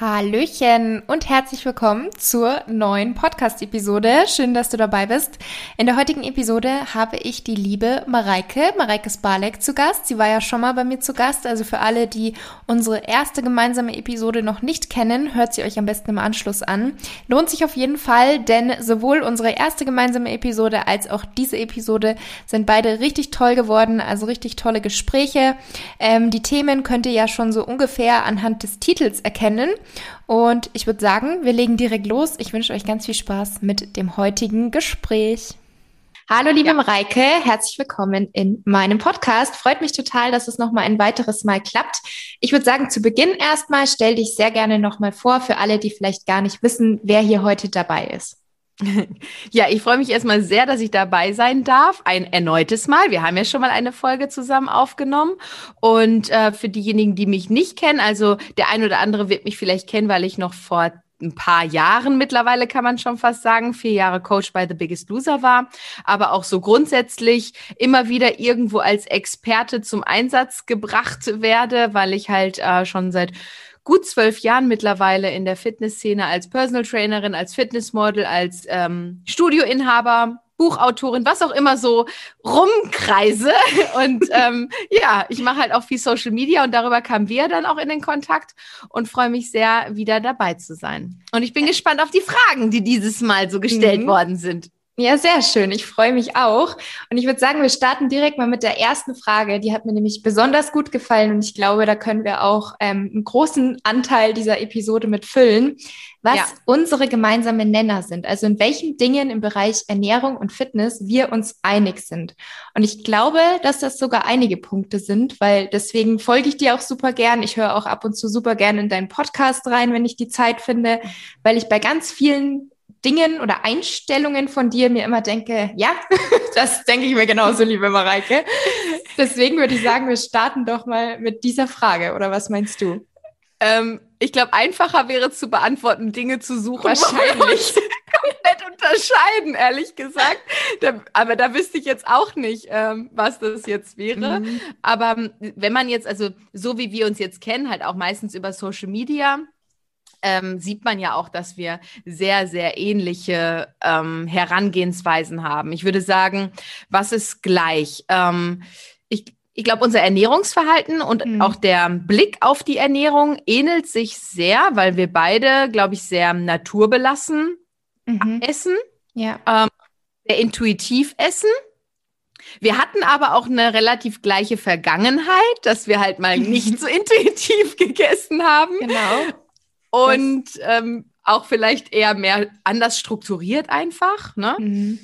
Hallöchen und herzlich willkommen zur neuen Podcast-Episode. Schön, dass du dabei bist. In der heutigen Episode habe ich die liebe Mareike, Mareike Sparlek zu Gast. Sie war ja schon mal bei mir zu Gast. Also für alle, die unsere erste gemeinsame Episode noch nicht kennen, hört sie euch am besten im Anschluss an. Lohnt sich auf jeden Fall, denn sowohl unsere erste gemeinsame Episode als auch diese Episode sind beide richtig toll geworden. Also richtig tolle Gespräche. Ähm, die Themen könnt ihr ja schon so ungefähr anhand des Titels erkennen. Und ich würde sagen, wir legen direkt los. Ich wünsche euch ganz viel Spaß mit dem heutigen Gespräch. Hallo liebe. Mareike, herzlich willkommen in meinem Podcast. Freut mich total, dass es nochmal ein weiteres Mal klappt. Ich würde sagen, zu Beginn erstmal stell dich sehr gerne nochmal vor für alle, die vielleicht gar nicht wissen, wer hier heute dabei ist. Ja, ich freue mich erstmal sehr, dass ich dabei sein darf. Ein erneutes Mal. Wir haben ja schon mal eine Folge zusammen aufgenommen. Und äh, für diejenigen, die mich nicht kennen, also der ein oder andere wird mich vielleicht kennen, weil ich noch vor ein paar Jahren mittlerweile kann man schon fast sagen, vier Jahre Coach bei The Biggest Loser war, aber auch so grundsätzlich immer wieder irgendwo als Experte zum Einsatz gebracht werde, weil ich halt äh, schon seit gut zwölf Jahren mittlerweile in der Fitnessszene als Personal Trainerin, als Fitnessmodel, als ähm, Studioinhaber, Buchautorin, was auch immer so rumkreise. Und ähm, ja, ich mache halt auch viel Social Media und darüber kamen wir dann auch in den Kontakt und freue mich sehr, wieder dabei zu sein. Und ich bin gespannt auf die Fragen, die dieses Mal so gestellt mhm. worden sind. Ja, sehr schön. Ich freue mich auch. Und ich würde sagen, wir starten direkt mal mit der ersten Frage. Die hat mir nämlich besonders gut gefallen und ich glaube, da können wir auch ähm, einen großen Anteil dieser Episode mit füllen, was ja. unsere gemeinsamen Nenner sind. Also in welchen Dingen im Bereich Ernährung und Fitness wir uns einig sind. Und ich glaube, dass das sogar einige Punkte sind, weil deswegen folge ich dir auch super gern. Ich höre auch ab und zu super gern in deinen Podcast rein, wenn ich die Zeit finde, weil ich bei ganz vielen Dingen oder Einstellungen von dir mir immer denke, ja, das denke ich mir genauso, liebe Mareike. Deswegen würde ich sagen, wir starten doch mal mit dieser Frage, oder was meinst du? Ähm, ich glaube, einfacher wäre zu beantworten, Dinge zu suchen. Wahrscheinlich. komplett unterscheiden, ehrlich gesagt. Da, aber da wüsste ich jetzt auch nicht, ähm, was das jetzt wäre. Mhm. Aber ähm, wenn man jetzt, also so wie wir uns jetzt kennen, halt auch meistens über Social Media, ähm, sieht man ja auch, dass wir sehr, sehr ähnliche ähm, Herangehensweisen haben. Ich würde sagen, was ist gleich? Ähm, ich ich glaube, unser Ernährungsverhalten und mhm. auch der Blick auf die Ernährung ähnelt sich sehr, weil wir beide, glaube ich, sehr naturbelassen mhm. essen. Ja. Ähm, sehr intuitiv essen. Wir hatten aber auch eine relativ gleiche Vergangenheit, dass wir halt mal nicht so intuitiv gegessen haben. Genau. Und ähm, auch vielleicht eher mehr anders strukturiert einfach. Ne? Mhm.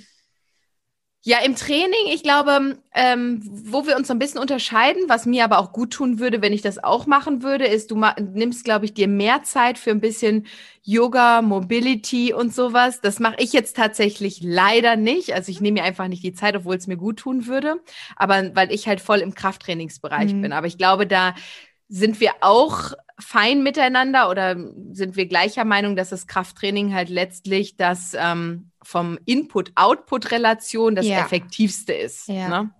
Ja, im Training, ich glaube, ähm, wo wir uns so ein bisschen unterscheiden, was mir aber auch gut tun würde, wenn ich das auch machen würde, ist, du nimmst, glaube ich, dir mehr Zeit für ein bisschen Yoga, Mobility und sowas. Das mache ich jetzt tatsächlich leider nicht. Also ich nehme mir einfach nicht die Zeit, obwohl es mir gut tun würde. Aber weil ich halt voll im Krafttrainingsbereich mhm. bin. Aber ich glaube, da sind wir auch fein miteinander oder sind wir gleicher Meinung, dass das Krafttraining halt letztlich das ähm, vom Input-Output-Relation das ja. effektivste ist? Ja. Ne?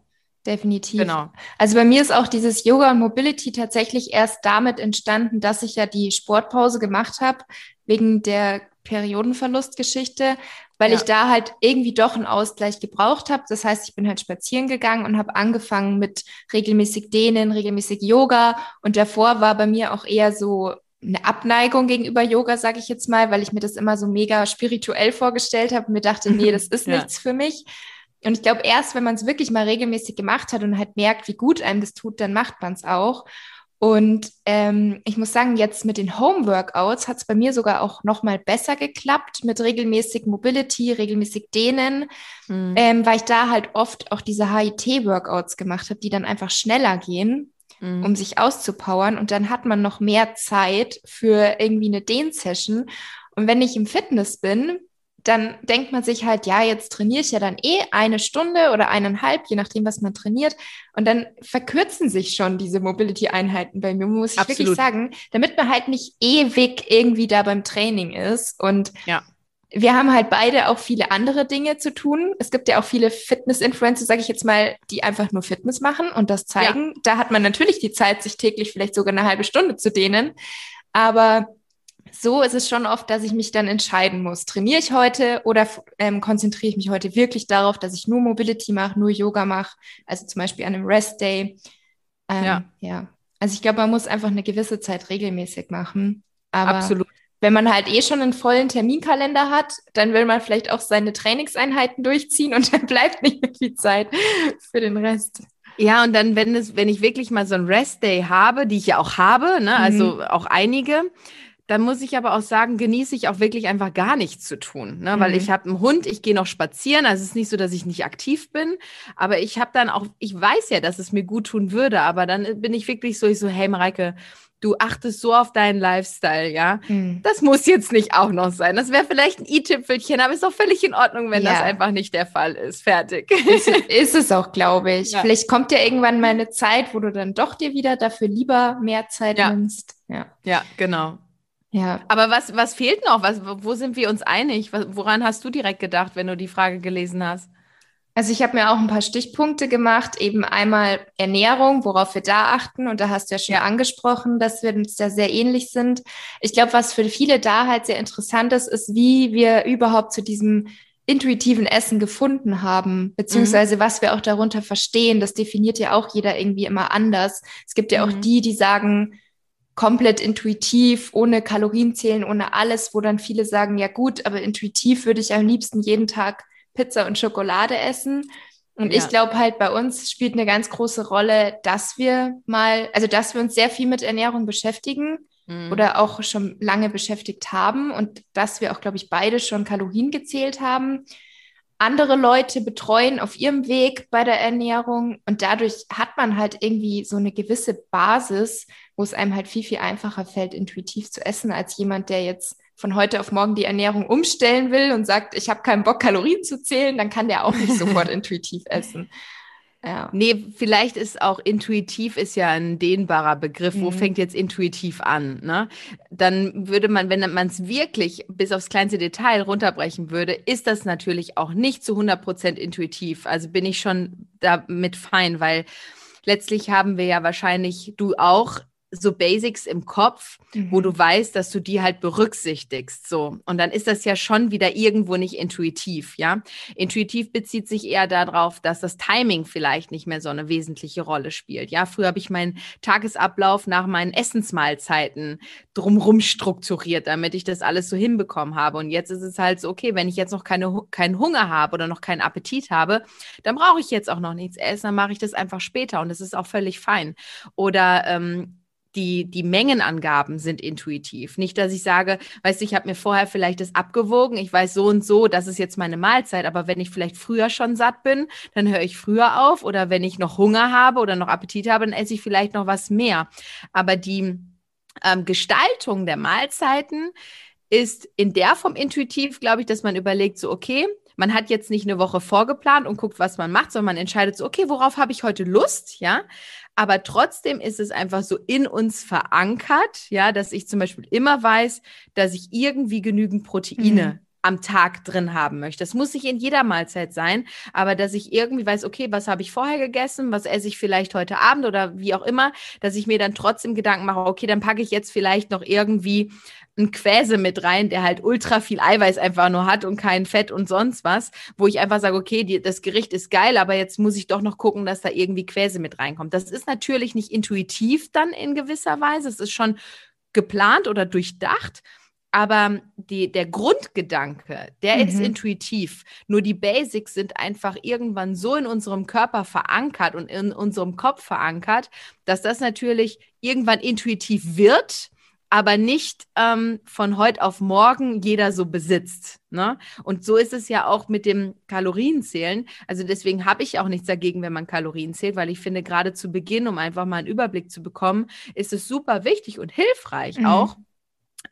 Definitiv. Genau. Also bei mir ist auch dieses Yoga und Mobility tatsächlich erst damit entstanden, dass ich ja die Sportpause gemacht habe, wegen der Periodenverlustgeschichte, weil ja. ich da halt irgendwie doch einen Ausgleich gebraucht habe. Das heißt, ich bin halt spazieren gegangen und habe angefangen mit regelmäßig Dehnen, regelmäßig Yoga und davor war bei mir auch eher so eine Abneigung gegenüber Yoga, sage ich jetzt mal, weil ich mir das immer so mega spirituell vorgestellt habe und mir dachte, nee, das ist ja. nichts für mich. Und ich glaube, erst wenn man es wirklich mal regelmäßig gemacht hat und halt merkt, wie gut einem das tut, dann macht man es auch. Und ähm, ich muss sagen, jetzt mit den Home-Workouts hat es bei mir sogar auch noch mal besser geklappt mit regelmäßig Mobility, regelmäßig Dehnen, mhm. ähm, weil ich da halt oft auch diese HIT-Workouts gemacht habe, die dann einfach schneller gehen, mhm. um sich auszupowern. Und dann hat man noch mehr Zeit für irgendwie eine Dehn-Session. Und wenn ich im Fitness bin, dann denkt man sich halt, ja, jetzt trainiere ich ja dann eh eine Stunde oder eineinhalb, je nachdem, was man trainiert. Und dann verkürzen sich schon diese Mobility-Einheiten bei mir, muss ich Absolut. wirklich sagen, damit man halt nicht ewig irgendwie da beim Training ist. Und ja. wir haben halt beide auch viele andere Dinge zu tun. Es gibt ja auch viele Fitness-Influencer, sage ich jetzt mal, die einfach nur Fitness machen und das zeigen. Ja. Da hat man natürlich die Zeit, sich täglich vielleicht sogar eine halbe Stunde zu dehnen. Aber so ist es schon oft, dass ich mich dann entscheiden muss. Trainiere ich heute oder ähm, konzentriere ich mich heute wirklich darauf, dass ich nur Mobility mache, nur Yoga mache, also zum Beispiel an einem Rest Day. Ähm, ja. ja. Also ich glaube, man muss einfach eine gewisse Zeit regelmäßig machen. Aber Absolut. wenn man halt eh schon einen vollen Terminkalender hat, dann will man vielleicht auch seine Trainingseinheiten durchziehen und dann bleibt nicht mehr viel Zeit für den Rest. Ja, und dann, wenn es, wenn ich wirklich mal so ein Rest Day habe, die ich ja auch habe, ne, also mhm. auch einige, dann muss ich aber auch sagen, genieße ich auch wirklich einfach gar nichts zu tun, ne? weil mhm. ich habe einen Hund, ich gehe noch spazieren, also es ist nicht so, dass ich nicht aktiv bin, aber ich habe dann auch, ich weiß ja, dass es mir gut tun würde, aber dann bin ich wirklich so, ich so, hey Mareike, du achtest so auf deinen Lifestyle, ja, mhm. das muss jetzt nicht auch noch sein, das wäre vielleicht ein i-Tüpfelchen, aber ist auch völlig in Ordnung, wenn ja. das einfach nicht der Fall ist, fertig. Ist, ist es auch, glaube ich. Ja. Vielleicht kommt ja irgendwann mal eine Zeit, wo du dann doch dir wieder dafür lieber mehr Zeit ja. nimmst. Ja, ja genau. Ja. Aber was, was fehlt noch? Was, wo sind wir uns einig? Woran hast du direkt gedacht, wenn du die Frage gelesen hast? Also ich habe mir auch ein paar Stichpunkte gemacht, eben einmal Ernährung, worauf wir da achten. Und da hast du ja schon ja. angesprochen, dass wir uns da sehr ähnlich sind. Ich glaube, was für viele da halt sehr interessant ist, ist, wie wir überhaupt zu diesem intuitiven Essen gefunden haben, beziehungsweise mhm. was wir auch darunter verstehen. Das definiert ja auch jeder irgendwie immer anders. Es gibt ja mhm. auch die, die sagen, komplett intuitiv, ohne Kalorien zählen, ohne alles, wo dann viele sagen, ja gut, aber intuitiv würde ich am liebsten jeden Tag Pizza und Schokolade essen. Und ja. ich glaube halt, bei uns spielt eine ganz große Rolle, dass wir mal, also dass wir uns sehr viel mit Ernährung beschäftigen mhm. oder auch schon lange beschäftigt haben und dass wir auch, glaube ich, beide schon Kalorien gezählt haben andere Leute betreuen auf ihrem Weg bei der Ernährung und dadurch hat man halt irgendwie so eine gewisse Basis, wo es einem halt viel, viel einfacher fällt, intuitiv zu essen, als jemand, der jetzt von heute auf morgen die Ernährung umstellen will und sagt, ich habe keinen Bock, Kalorien zu zählen, dann kann der auch nicht sofort intuitiv essen. Ja. Nee, vielleicht ist auch intuitiv ist ja ein dehnbarer Begriff. Mhm. Wo fängt jetzt intuitiv an? Ne? Dann würde man, wenn man es wirklich bis aufs kleinste Detail runterbrechen würde, ist das natürlich auch nicht zu 100 Prozent intuitiv. Also bin ich schon damit fein, weil letztlich haben wir ja wahrscheinlich, du auch, so Basics im Kopf, mhm. wo du mhm. weißt, dass du die halt berücksichtigst, so. Und dann ist das ja schon wieder irgendwo nicht intuitiv, ja. Intuitiv bezieht sich eher darauf, dass das Timing vielleicht nicht mehr so eine wesentliche Rolle spielt, ja. Früher habe ich meinen Tagesablauf nach meinen Essensmahlzeiten drumrum strukturiert, damit ich das alles so hinbekommen habe. Und jetzt ist es halt so, okay, wenn ich jetzt noch keine, keinen Hunger habe oder noch keinen Appetit habe, dann brauche ich jetzt auch noch nichts essen, dann mache ich das einfach später und das ist auch völlig fein. Oder ähm, die, die Mengenangaben sind intuitiv. Nicht, dass ich sage, weißt du, ich habe mir vorher vielleicht das abgewogen, ich weiß so und so, das ist jetzt meine Mahlzeit, aber wenn ich vielleicht früher schon satt bin, dann höre ich früher auf oder wenn ich noch Hunger habe oder noch Appetit habe, dann esse ich vielleicht noch was mehr. Aber die ähm, Gestaltung der Mahlzeiten ist in der Form intuitiv, glaube ich, dass man überlegt, so, okay, man hat jetzt nicht eine Woche vorgeplant und guckt, was man macht, sondern man entscheidet so, okay, worauf habe ich heute Lust, ja? Aber trotzdem ist es einfach so in uns verankert, ja, dass ich zum Beispiel immer weiß, dass ich irgendwie genügend Proteine mhm am Tag drin haben möchte. Das muss nicht in jeder Mahlzeit sein, aber dass ich irgendwie weiß, okay, was habe ich vorher gegessen, was esse ich vielleicht heute Abend oder wie auch immer, dass ich mir dann trotzdem Gedanken mache, okay, dann packe ich jetzt vielleicht noch irgendwie ein Quäse mit rein, der halt ultra viel Eiweiß einfach nur hat und kein Fett und sonst was, wo ich einfach sage, okay, die, das Gericht ist geil, aber jetzt muss ich doch noch gucken, dass da irgendwie Quäse mit reinkommt. Das ist natürlich nicht intuitiv dann in gewisser Weise. Es ist schon geplant oder durchdacht. Aber die, der Grundgedanke, der mhm. ist intuitiv. Nur die Basics sind einfach irgendwann so in unserem Körper verankert und in unserem Kopf verankert, dass das natürlich irgendwann intuitiv wird, aber nicht ähm, von heute auf morgen jeder so besitzt. Ne? Und so ist es ja auch mit dem Kalorienzählen. Also deswegen habe ich auch nichts dagegen, wenn man Kalorien zählt, weil ich finde, gerade zu Beginn, um einfach mal einen Überblick zu bekommen, ist es super wichtig und hilfreich mhm. auch.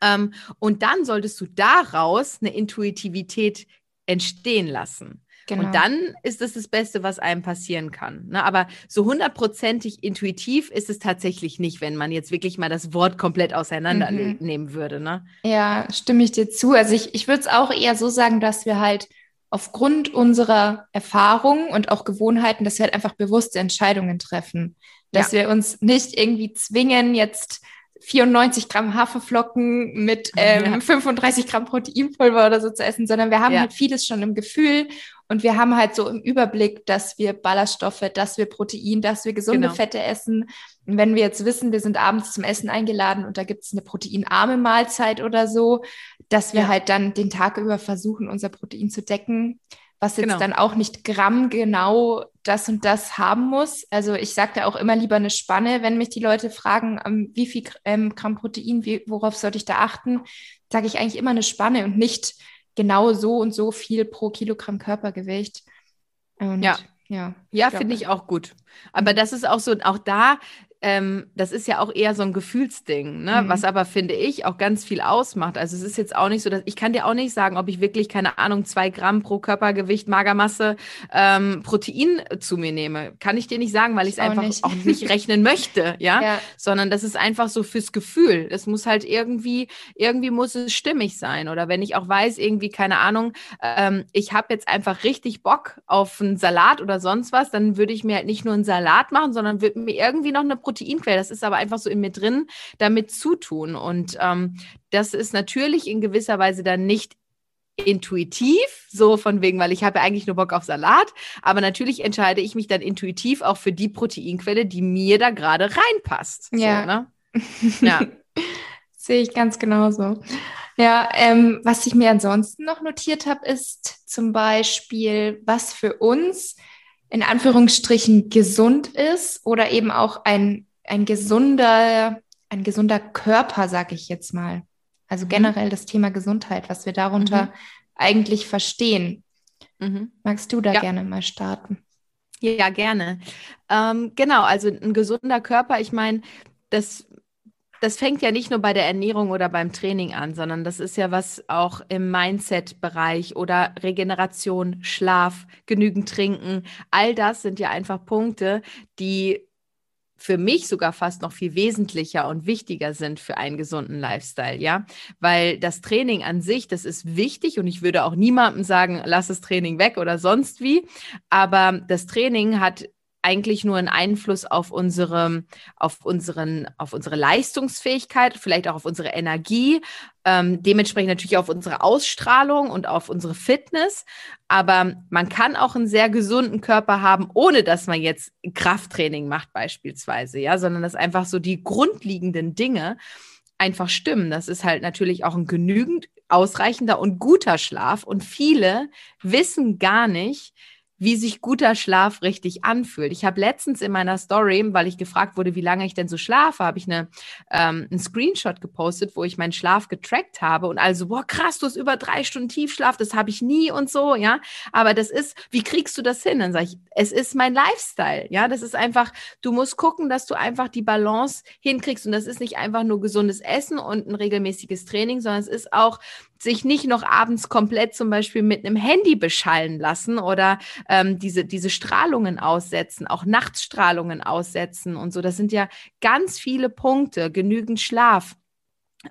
Ähm, und dann solltest du daraus eine Intuitivität entstehen lassen. Genau. Und dann ist es das Beste, was einem passieren kann. Ne? Aber so hundertprozentig intuitiv ist es tatsächlich nicht, wenn man jetzt wirklich mal das Wort komplett auseinandernehmen mhm. würde. Ne? Ja, stimme ich dir zu. Also ich, ich würde es auch eher so sagen, dass wir halt aufgrund unserer Erfahrungen und auch Gewohnheiten, dass wir halt einfach bewusste Entscheidungen treffen. Dass ja. wir uns nicht irgendwie zwingen, jetzt 94 Gramm Haferflocken mit ähm, ja. 35 Gramm Proteinpulver oder so zu essen, sondern wir haben ja. halt vieles schon im Gefühl und wir haben halt so im Überblick, dass wir Ballaststoffe, dass wir Protein, dass wir gesunde genau. Fette essen. Und wenn wir jetzt wissen, wir sind abends zum Essen eingeladen und da gibt es eine proteinarme Mahlzeit oder so, dass wir ja. halt dann den Tag über versuchen, unser Protein zu decken was jetzt genau. dann auch nicht grammgenau das und das haben muss. Also ich sage da auch immer lieber eine Spanne, wenn mich die Leute fragen, ähm, wie viel ähm, Gramm Protein, wie, worauf sollte ich da achten, sage ich eigentlich immer eine Spanne und nicht genau so und so viel pro Kilogramm Körpergewicht. Und ja. Ja, ja finde ich auch gut. Aber das ist auch so, auch da ähm, das ist ja auch eher so ein Gefühlsding, ne? Mhm. was aber, finde ich, auch ganz viel ausmacht. Also es ist jetzt auch nicht so, dass ich kann dir auch nicht sagen, ob ich wirklich, keine Ahnung, zwei Gramm pro Körpergewicht Magermasse ähm, Protein zu mir nehme. Kann ich dir nicht sagen, weil ich es einfach nicht. auch nicht rechnen möchte, ja? ja? Sondern das ist einfach so fürs Gefühl. Es muss halt irgendwie, irgendwie muss es stimmig sein. Oder wenn ich auch weiß, irgendwie, keine Ahnung, ähm, ich habe jetzt einfach richtig Bock auf einen Salat oder sonst was, dann würde ich mir halt nicht nur einen Salat machen, sondern würde mir irgendwie noch eine Protein Proteinquelle, das ist aber einfach so in mir drin, damit zutun. Und ähm, das ist natürlich in gewisser Weise dann nicht intuitiv, so von wegen, weil ich habe ja eigentlich nur Bock auf Salat, aber natürlich entscheide ich mich dann intuitiv auch für die Proteinquelle, die mir da gerade reinpasst. Ja. So, ne? ja. Sehe ich ganz genauso. Ja, ähm, was ich mir ansonsten noch notiert habe, ist zum Beispiel, was für uns in Anführungsstrichen gesund ist oder eben auch ein, ein gesunder, ein gesunder Körper, sag ich jetzt mal. Also mhm. generell das Thema Gesundheit, was wir darunter mhm. eigentlich verstehen. Mhm. Magst du da ja. gerne mal starten? Ja, gerne. Ähm, genau, also ein gesunder Körper, ich meine, das das fängt ja nicht nur bei der Ernährung oder beim Training an, sondern das ist ja was auch im Mindset-Bereich oder Regeneration, Schlaf, genügend trinken. All das sind ja einfach Punkte, die für mich sogar fast noch viel wesentlicher und wichtiger sind für einen gesunden Lifestyle, ja, weil das Training an sich, das ist wichtig und ich würde auch niemandem sagen, lass das Training weg oder sonst wie, aber das Training hat eigentlich nur einen Einfluss auf unsere, auf unseren, auf unsere Leistungsfähigkeit, vielleicht auch auf unsere Energie, ähm, dementsprechend natürlich auf unsere Ausstrahlung und auf unsere Fitness. Aber man kann auch einen sehr gesunden Körper haben, ohne dass man jetzt Krafttraining macht beispielsweise, ja, sondern dass einfach so die grundlegenden Dinge einfach stimmen. Das ist halt natürlich auch ein genügend ausreichender und guter Schlaf. Und viele wissen gar nicht, wie sich guter Schlaf richtig anfühlt. Ich habe letztens in meiner Story, weil ich gefragt wurde, wie lange ich denn so schlafe, habe ich eine, ähm, einen Screenshot gepostet, wo ich meinen Schlaf getrackt habe und also, boah, krass, du hast über drei Stunden Tiefschlaf, das habe ich nie und so, ja. Aber das ist, wie kriegst du das hin? Dann sage ich, es ist mein Lifestyle, ja. Das ist einfach, du musst gucken, dass du einfach die Balance hinkriegst und das ist nicht einfach nur gesundes Essen und ein regelmäßiges Training, sondern es ist auch sich nicht noch abends komplett zum Beispiel mit einem Handy beschallen lassen oder ähm, diese, diese Strahlungen aussetzen, auch Nachtstrahlungen aussetzen und so. Das sind ja ganz viele Punkte, genügend Schlaf.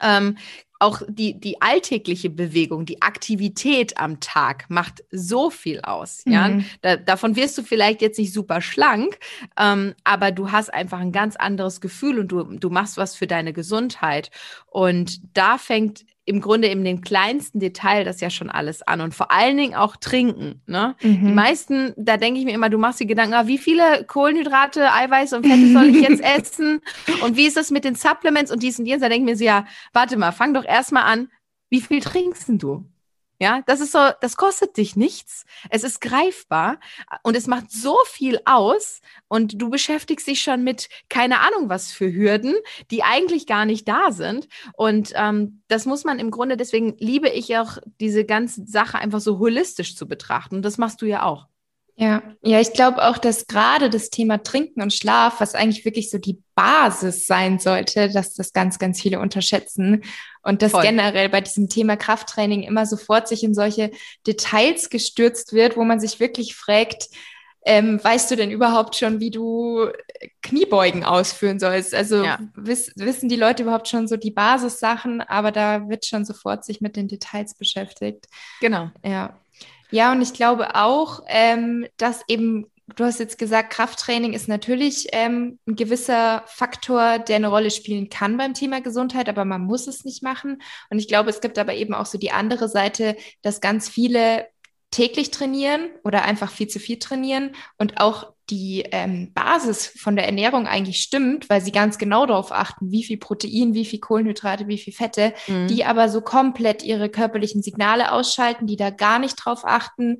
Ähm, auch die, die alltägliche Bewegung, die Aktivität am Tag macht so viel aus. Mhm. Ja? Da, davon wirst du vielleicht jetzt nicht super schlank, ähm, aber du hast einfach ein ganz anderes Gefühl und du, du machst was für deine Gesundheit. Und da fängt im Grunde in dem kleinsten Detail das ja schon alles an und vor allen Dingen auch trinken. Ne? Mhm. Die meisten, da denke ich mir immer, du machst die Gedanken, ah, wie viele Kohlenhydrate, Eiweiß und Fette soll ich jetzt essen? Und wie ist das mit den Supplements und dies und jenes? Da denke ich mir so, ja, warte mal, fang doch erstmal an, wie viel trinkst du? Ja, das ist so, das kostet dich nichts. Es ist greifbar und es macht so viel aus und du beschäftigst dich schon mit keine Ahnung was für Hürden, die eigentlich gar nicht da sind. Und ähm, das muss man im Grunde, deswegen liebe ich auch diese ganze Sache einfach so holistisch zu betrachten. Und das machst du ja auch. Ja, ja, ich glaube auch, dass gerade das Thema Trinken und Schlaf, was eigentlich wirklich so die Basis sein sollte, dass das ganz, ganz viele unterschätzen und dass Voll. generell bei diesem Thema Krafttraining immer sofort sich in solche Details gestürzt wird, wo man sich wirklich fragt, ähm, weißt du denn überhaupt schon, wie du Kniebeugen ausführen sollst? Also ja. wiss, wissen die Leute überhaupt schon so die Basissachen, aber da wird schon sofort sich mit den Details beschäftigt. Genau. Ja. Ja, und ich glaube auch, ähm, dass eben, du hast jetzt gesagt, Krafttraining ist natürlich ähm, ein gewisser Faktor, der eine Rolle spielen kann beim Thema Gesundheit, aber man muss es nicht machen. Und ich glaube, es gibt aber eben auch so die andere Seite, dass ganz viele täglich trainieren oder einfach viel zu viel trainieren und auch die ähm, Basis von der Ernährung eigentlich stimmt, weil sie ganz genau darauf achten, wie viel Protein, wie viel Kohlenhydrate, wie viel Fette, mhm. die aber so komplett ihre körperlichen Signale ausschalten, die da gar nicht drauf achten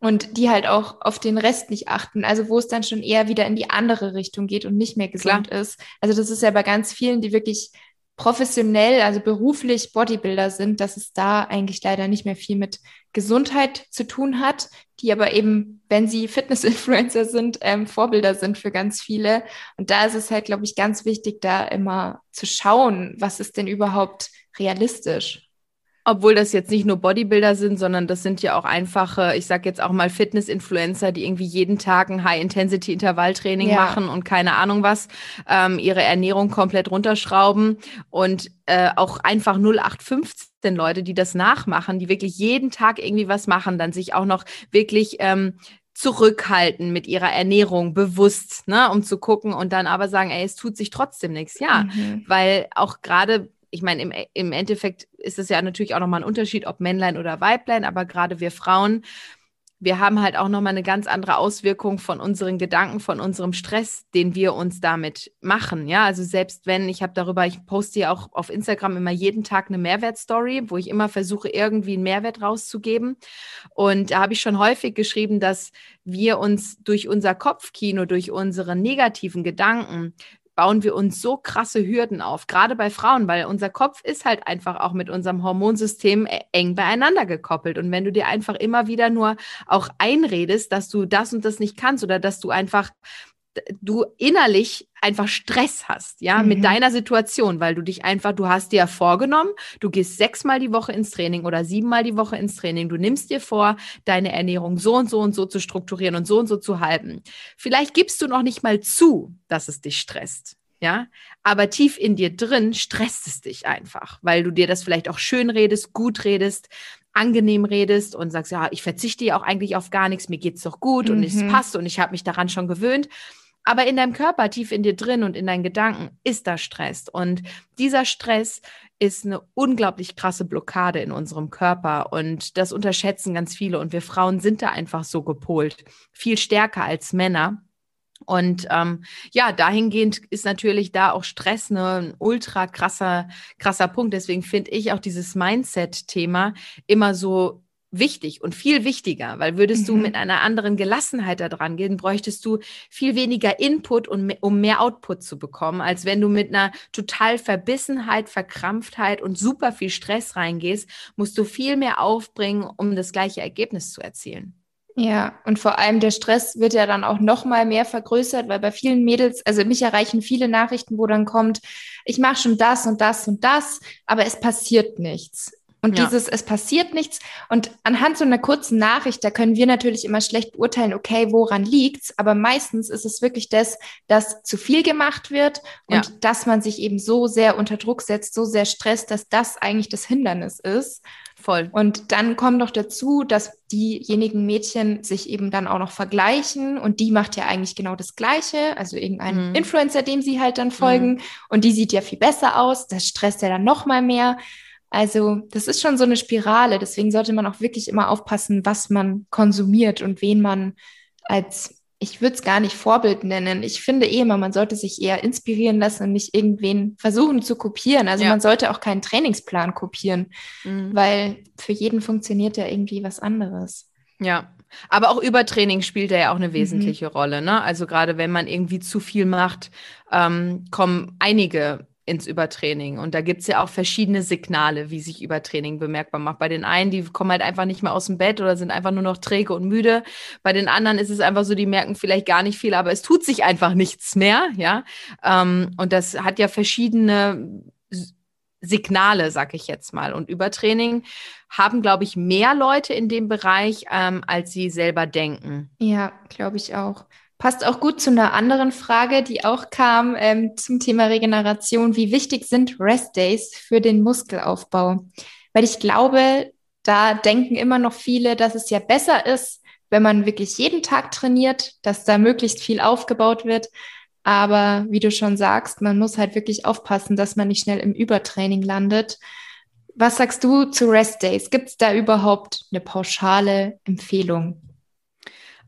und die halt auch auf den Rest nicht achten. Also wo es dann schon eher wieder in die andere Richtung geht und nicht mehr gesund Klar. ist. Also das ist ja bei ganz vielen, die wirklich professionell, also beruflich Bodybuilder sind, dass es da eigentlich leider nicht mehr viel mit Gesundheit zu tun hat, die aber eben, wenn sie Fitness-Influencer sind, ähm, Vorbilder sind für ganz viele. Und da ist es halt, glaube ich, ganz wichtig, da immer zu schauen, was ist denn überhaupt realistisch. Obwohl das jetzt nicht nur Bodybuilder sind, sondern das sind ja auch einfache, ich sag jetzt auch mal Fitness-Influencer, die irgendwie jeden Tag ein High-Intensity-Intervalltraining ja. machen und keine Ahnung was, ähm, ihre Ernährung komplett runterschrauben und äh, auch einfach 0815 Leute, die das nachmachen, die wirklich jeden Tag irgendwie was machen, dann sich auch noch wirklich ähm, zurückhalten mit ihrer Ernährung bewusst, ne, um zu gucken und dann aber sagen, ey, es tut sich trotzdem nichts. Ja, mhm. weil auch gerade ich meine, im, im Endeffekt ist es ja natürlich auch nochmal ein Unterschied, ob Männlein oder Weiblein, aber gerade wir Frauen, wir haben halt auch nochmal eine ganz andere Auswirkung von unseren Gedanken, von unserem Stress, den wir uns damit machen. Ja, also selbst wenn, ich habe darüber, ich poste ja auch auf Instagram immer jeden Tag eine Mehrwertstory, wo ich immer versuche, irgendwie einen Mehrwert rauszugeben. Und da habe ich schon häufig geschrieben, dass wir uns durch unser Kopfkino, durch unsere negativen Gedanken bauen wir uns so krasse Hürden auf, gerade bei Frauen, weil unser Kopf ist halt einfach auch mit unserem Hormonsystem e-, eng beieinander gekoppelt. Und wenn du dir einfach immer wieder nur auch einredest, dass du das und das nicht kannst oder dass du einfach du innerlich einfach Stress hast, ja, mhm. mit deiner Situation, weil du dich einfach, du hast dir vorgenommen, du gehst sechsmal die Woche ins Training oder siebenmal die Woche ins Training. Du nimmst dir vor, deine Ernährung so und so und so zu strukturieren und so und so zu halten. Vielleicht gibst du noch nicht mal zu, dass es dich stresst. Ja, aber tief in dir drin stresst es dich einfach, weil du dir das vielleicht auch schön redest, gut redest, angenehm redest und sagst, ja, ich verzichte ja auch eigentlich auf gar nichts, mir geht's doch gut mhm. und es mhm. passt und ich habe mich daran schon gewöhnt. Aber in deinem Körper, tief in dir drin und in deinen Gedanken ist da Stress. Und dieser Stress ist eine unglaublich krasse Blockade in unserem Körper. Und das unterschätzen ganz viele. Und wir Frauen sind da einfach so gepolt. Viel stärker als Männer. Und ähm, ja, dahingehend ist natürlich da auch Stress ne, ein ultra krasser, krasser Punkt. Deswegen finde ich auch dieses Mindset-Thema immer so wichtig und viel wichtiger, weil würdest mhm. du mit einer anderen Gelassenheit da dran gehen, bräuchtest du viel weniger Input, um, um mehr Output zu bekommen, als wenn du mit einer total Verbissenheit, Verkrampftheit und super viel Stress reingehst, musst du viel mehr aufbringen, um das gleiche Ergebnis zu erzielen. Ja, und vor allem der Stress wird ja dann auch noch mal mehr vergrößert, weil bei vielen Mädels, also mich erreichen viele Nachrichten, wo dann kommt, ich mache schon das und das und das, aber es passiert nichts. Und ja. dieses, es passiert nichts. Und anhand so einer kurzen Nachricht, da können wir natürlich immer schlecht beurteilen, okay, woran liegt's? Aber meistens ist es wirklich das, dass zu viel gemacht wird und ja. dass man sich eben so sehr unter Druck setzt, so sehr stresst, dass das eigentlich das Hindernis ist. Voll. Und dann kommt noch dazu, dass diejenigen Mädchen sich eben dann auch noch vergleichen und die macht ja eigentlich genau das Gleiche, also irgendein mhm. Influencer, dem sie halt dann folgen mhm. und die sieht ja viel besser aus, das stresst ja dann noch mal mehr. Also das ist schon so eine Spirale. Deswegen sollte man auch wirklich immer aufpassen, was man konsumiert und wen man als ich würde es gar nicht Vorbild nennen. Ich finde eh immer, man sollte sich eher inspirieren lassen und nicht irgendwen versuchen zu kopieren. Also ja. man sollte auch keinen Trainingsplan kopieren, mhm. weil für jeden funktioniert ja irgendwie was anderes. Ja, aber auch Übertraining spielt ja auch eine mhm. wesentliche mhm. Rolle. Ne? Also gerade wenn man irgendwie zu viel macht, ähm, kommen einige ins Übertraining. Und da gibt es ja auch verschiedene Signale, wie sich Übertraining bemerkbar macht. Bei den einen, die kommen halt einfach nicht mehr aus dem Bett oder sind einfach nur noch träge und müde. Bei den anderen ist es einfach so, die merken vielleicht gar nicht viel, aber es tut sich einfach nichts mehr. Ja. Ähm, und das hat ja verschiedene Signale, sag ich jetzt mal. Und Übertraining haben, glaube ich, mehr Leute in dem Bereich, ähm, als sie selber denken. Ja, glaube ich auch. Passt auch gut zu einer anderen Frage, die auch kam ähm, zum Thema Regeneration. Wie wichtig sind Rest Days für den Muskelaufbau? Weil ich glaube, da denken immer noch viele, dass es ja besser ist, wenn man wirklich jeden Tag trainiert, dass da möglichst viel aufgebaut wird. Aber wie du schon sagst, man muss halt wirklich aufpassen, dass man nicht schnell im Übertraining landet. Was sagst du zu Rest Days? Gibt es da überhaupt eine pauschale Empfehlung?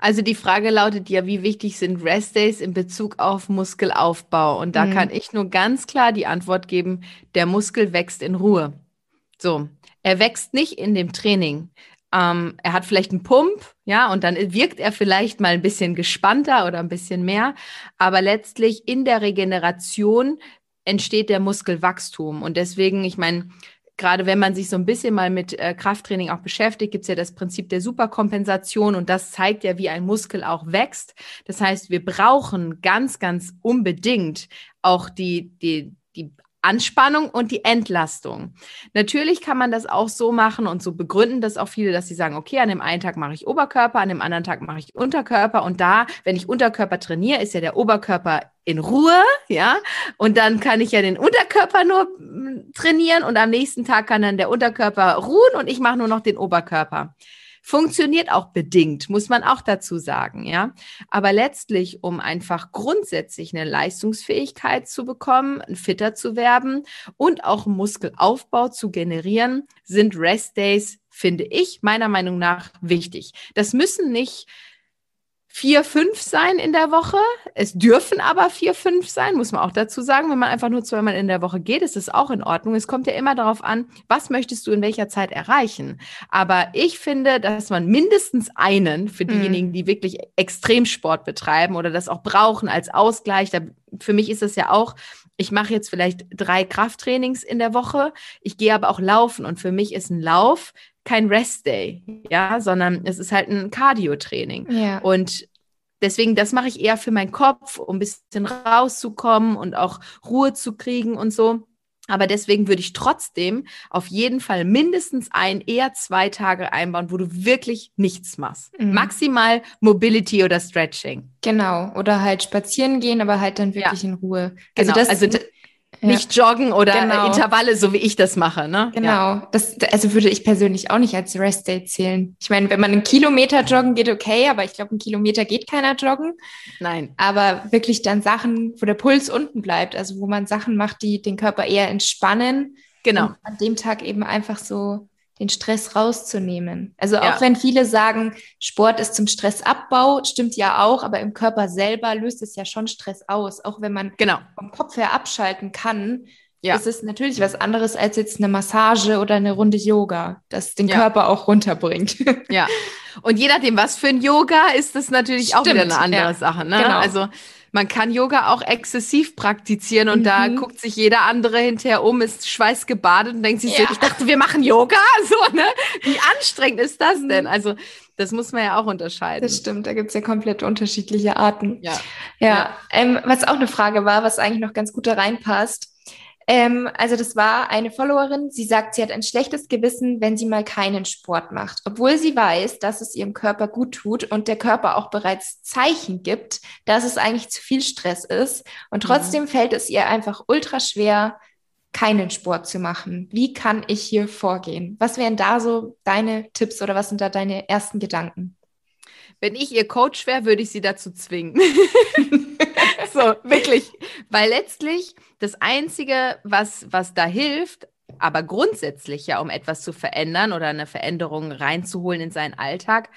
Also die Frage lautet ja, wie wichtig sind Rest Days in Bezug auf Muskelaufbau? Und da mhm. kann ich nur ganz klar die Antwort geben, der Muskel wächst in Ruhe. So, er wächst nicht in dem Training. Ähm, er hat vielleicht einen Pump, ja, und dann wirkt er vielleicht mal ein bisschen gespannter oder ein bisschen mehr. Aber letztlich in der Regeneration entsteht der Muskelwachstum. Und deswegen, ich meine, gerade wenn man sich so ein bisschen mal mit äh, Krafttraining auch beschäftigt, gibt es ja das Prinzip der Superkompensation und das zeigt ja, wie ein Muskel auch wächst. Das heißt, wir brauchen ganz, ganz unbedingt auch die, die, die Anspannung und die Entlastung. Natürlich kann man das auch so machen und so begründen das auch viele, dass sie sagen, okay, an dem einen Tag mache ich Oberkörper, an dem anderen Tag mache ich Unterkörper und da, wenn ich Unterkörper trainiere, ist ja der Oberkörper in Ruhe, ja, und dann kann ich ja den Unterkörper nur mm, trainieren und am nächsten Tag kann dann der Unterkörper ruhen und ich mache nur noch den Oberkörper. Funktioniert auch bedingt, muss man auch dazu sagen, ja. Aber letztlich, um einfach grundsätzlich eine Leistungsfähigkeit zu bekommen, fitter zu werden und auch Muskelaufbau zu generieren, sind Rest Days, finde ich, meiner Meinung nach wichtig. Das müssen nicht vier, fünf sein in der Woche. Es dürfen aber vier, fünf sein, muss man auch dazu sagen. Wenn man einfach nur zweimal in der Woche geht, ist es auch in Ordnung. Es kommt ja immer darauf an, was möchtest du in welcher Zeit erreichen. Aber ich finde, dass man mindestens einen für mhm. diejenigen, die wirklich Extremsport betreiben oder das auch brauchen als Ausgleich, da, für mich ist es ja auch, ich mache jetzt vielleicht drei Krafttrainings in der Woche. Ich gehe aber auch laufen und für mich ist ein Lauf kein Rest Day, ja, sondern es ist halt ein Cardio-Training. Ja. Und deswegen, das mache ich eher für meinen Kopf, um ein bisschen rauszukommen und auch Ruhe zu kriegen und so. Aber deswegen würde ich trotzdem auf jeden Fall mindestens ein, eher zwei Tage einbauen, wo du wirklich nichts machst. Mhm. Maximal Mobility oder Stretching. Genau. Oder halt spazieren gehen, aber halt dann wirklich ja. in Ruhe. Also genau. das, also nicht joggen oder genau. Intervalle, so wie ich das mache. Ne? Genau. Ja. Das, also würde ich persönlich auch nicht als Rest Day zählen. Ich meine, wenn man einen Kilometer joggen geht, okay, aber ich glaube, ein Kilometer geht keiner joggen. Nein. Aber wirklich dann Sachen, wo der Puls unten bleibt, also wo man Sachen macht, die den Körper eher entspannen. Genau. an dem Tag eben einfach so den Stress rauszunehmen. Also auch ja. wenn viele sagen, Sport ist zum Stressabbau, stimmt ja auch, aber im Körper selber löst es ja schon Stress aus. Auch wenn man genau. vom Kopf her abschalten kann, ja. ist es natürlich was anderes als jetzt eine Massage oder eine Runde Yoga, das den ja. Körper auch runterbringt. Ja. Und je nachdem, was für ein Yoga, ist das natürlich Stimmt. auch wieder eine andere Sache. Ne? Genau. Also man kann Yoga auch exzessiv praktizieren und mhm. da guckt sich jeder andere hinterher um, ist schweißgebadet und denkt sich ja. so, ich dachte, wir machen Yoga, so, ne? Wie anstrengend ist das mhm. denn? Also, das muss man ja auch unterscheiden. Das stimmt, da gibt es ja komplett unterschiedliche Arten. Ja. Ja, ja. Ähm, was auch eine Frage war, was eigentlich noch ganz gut da reinpasst, ähm, also das war eine Followerin, sie sagt, sie hat ein schlechtes Gewissen, wenn sie mal keinen Sport macht, obwohl sie weiß, dass es ihrem Körper gut tut und der Körper auch bereits Zeichen gibt, dass es eigentlich zu viel Stress ist. Und mhm. trotzdem mhm. fällt es ihr einfach ultra schwer, keinen Sport zu machen. Wie kann ich hier vorgehen? Was wären da so deine Tipps oder was sind da deine ersten Gedanken? Wenn ich ihr Coach wäre, würde ich sie dazu zwingen. so, wirklich. Weil letztlich das Einzige, was, was da hilft, Aber grundsätzlich ja, um etwas zu verändern oder eine Veränderung reinzuholen in seinen Alltag,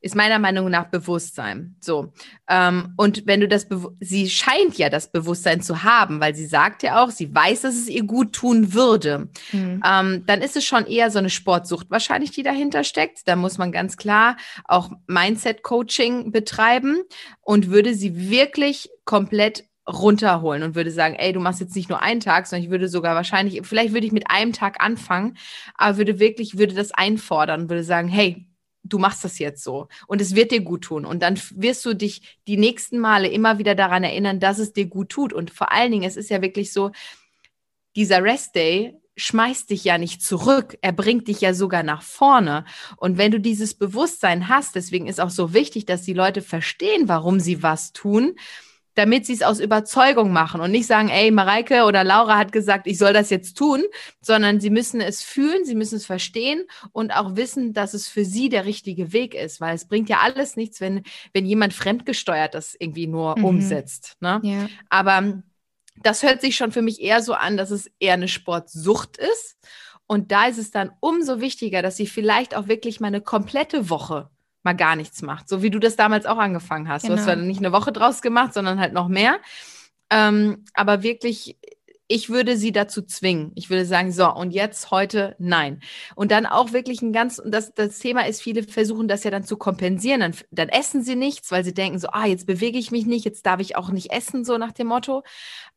ist meiner Meinung nach Bewusstsein. So. Ähm, und wenn du das, Be sie scheint ja das Bewusstsein zu haben, weil sie sagt ja auch, sie weiß, dass es ihr gut tun würde. Mhm. Ähm, dann ist es schon eher so eine Sportsucht wahrscheinlich, die dahinter steckt. Da muss man ganz klar auch Mindset-Coaching betreiben und würde sie wirklich komplett runterholen und würde sagen, ey, du machst jetzt nicht nur einen Tag, sondern ich würde sogar wahrscheinlich, vielleicht würde ich mit einem Tag anfangen, aber würde wirklich, würde das einfordern würde sagen, hey, du machst das jetzt so und es wird dir gut tun. Und dann wirst du dich die nächsten Male immer wieder daran erinnern, dass es dir gut tut. Und vor allen Dingen, es ist ja wirklich so, dieser Rest Day schmeißt dich ja nicht zurück, er bringt dich ja sogar nach vorne. Und wenn du dieses Bewusstsein hast, deswegen ist auch so wichtig, dass die Leute verstehen, warum sie was tun, damit sie es aus Überzeugung machen und nicht sagen, ey, Mareike oder Laura hat gesagt, ich soll das jetzt tun, sondern sie müssen es fühlen, sie müssen es verstehen und auch wissen, dass es für sie der richtige Weg ist, weil es bringt ja alles nichts, wenn, wenn jemand fremdgesteuert das irgendwie nur mhm. umsetzt. Ne? Ja. Aber das hört sich schon für mich eher so an, dass es eher eine Sportsucht ist. Und da ist es dann umso wichtiger, dass sie vielleicht auch wirklich mal eine komplette Woche mal gar nichts macht. So wie du das damals auch angefangen hast. Genau. Du hast genau. zwar nicht eine Woche draus gemacht, sondern halt noch mehr. Ähm, aber wirklich, ich würde sie dazu zwingen. Ich würde sagen, so, und jetzt heute nein. Und dann auch wirklich ein ganz, das, das Thema ist, viele versuchen das ja dann zu kompensieren. Dann, dann essen sie nichts, weil sie denken so, ah, jetzt bewege ich mich nicht, jetzt darf ich auch nicht essen, so nach dem Motto.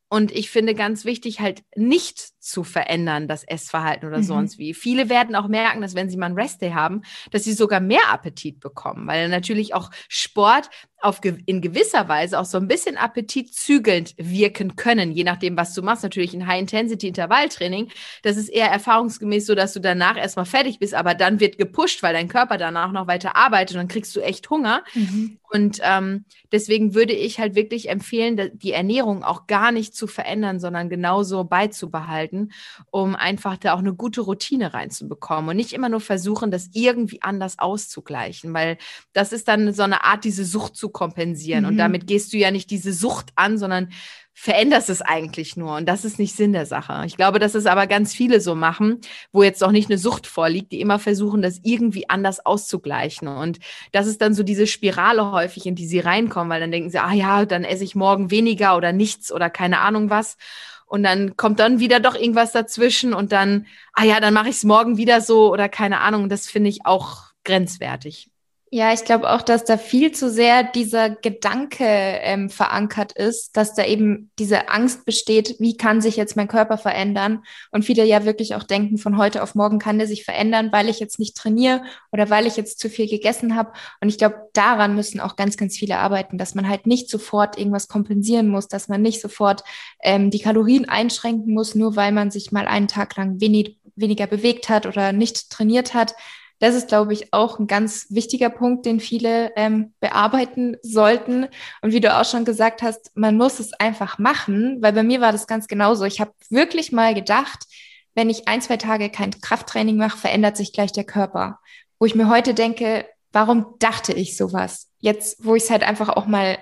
Und ich finde ganz wichtig, halt nicht zu verändern, das Essverhalten oder mhm. sonst wie. Viele werden auch merken, dass wenn sie mal einen Restday haben, dass sie sogar mehr Appetit bekommen, weil natürlich auch Sport auf in gewisser Weise auch so ein bisschen appetitzügelnd wirken können, je nachdem, was du machst. Natürlich ein High-Intensity-Intervalltraining. Das ist eher erfahrungsgemäß so, dass du danach erstmal fertig bist, aber dann wird gepusht, weil dein Körper danach noch weiter arbeitet und dann kriegst du echt Hunger. Mhm. Und ähm, deswegen würde ich halt wirklich empfehlen, die Ernährung auch gar nicht zu verändern, sondern genauso beizubehalten, um einfach da auch eine gute Routine reinzubekommen und nicht immer nur versuchen, das irgendwie anders auszugleichen, weil das ist dann so eine Art, diese Sucht zu kompensieren. Mhm. Und damit gehst du ja nicht diese Sucht an, sondern veränderst es eigentlich nur. Und das ist nicht Sinn der Sache. Ich glaube, dass es aber ganz viele so machen, wo jetzt auch nicht eine Sucht vorliegt, die immer versuchen, das irgendwie anders auszugleichen. Und das ist dann so diese Spirale häufig, in die sie reinkommen, weil dann denken sie, ah ja, dann esse ich morgen weniger oder nichts oder keine Ahnung was. Und dann kommt dann wieder doch irgendwas dazwischen und dann, ah ja, dann mache ich es morgen wieder so oder keine Ahnung. Das finde ich auch grenzwertig. Ja, ich glaube auch, dass da viel zu sehr dieser Gedanke ähm, verankert ist, dass da eben diese Angst besteht, wie kann sich jetzt mein Körper verändern? Und viele ja wirklich auch denken, von heute auf morgen kann der sich verändern, weil ich jetzt nicht trainiere oder weil ich jetzt zu viel gegessen habe. Und ich glaube, daran müssen auch ganz, ganz viele arbeiten, dass man halt nicht sofort irgendwas kompensieren muss, dass man nicht sofort ähm, die Kalorien einschränken muss, nur weil man sich mal einen Tag lang wenig, weniger bewegt hat oder nicht trainiert hat das ist, glaube ich, auch ein ganz wichtiger Punkt, den viele ähm, bearbeiten sollten. Und wie du auch schon gesagt hast, man muss es einfach machen, weil bei mir war das ganz genauso. Ich habe wirklich mal gedacht, wenn ich ein, zwei Tage kein Krafttraining mache, verändert sich gleich der Körper. Wo ich mir heute denke, warum dachte ich sowas? Jetzt, wo ich es halt einfach auch mal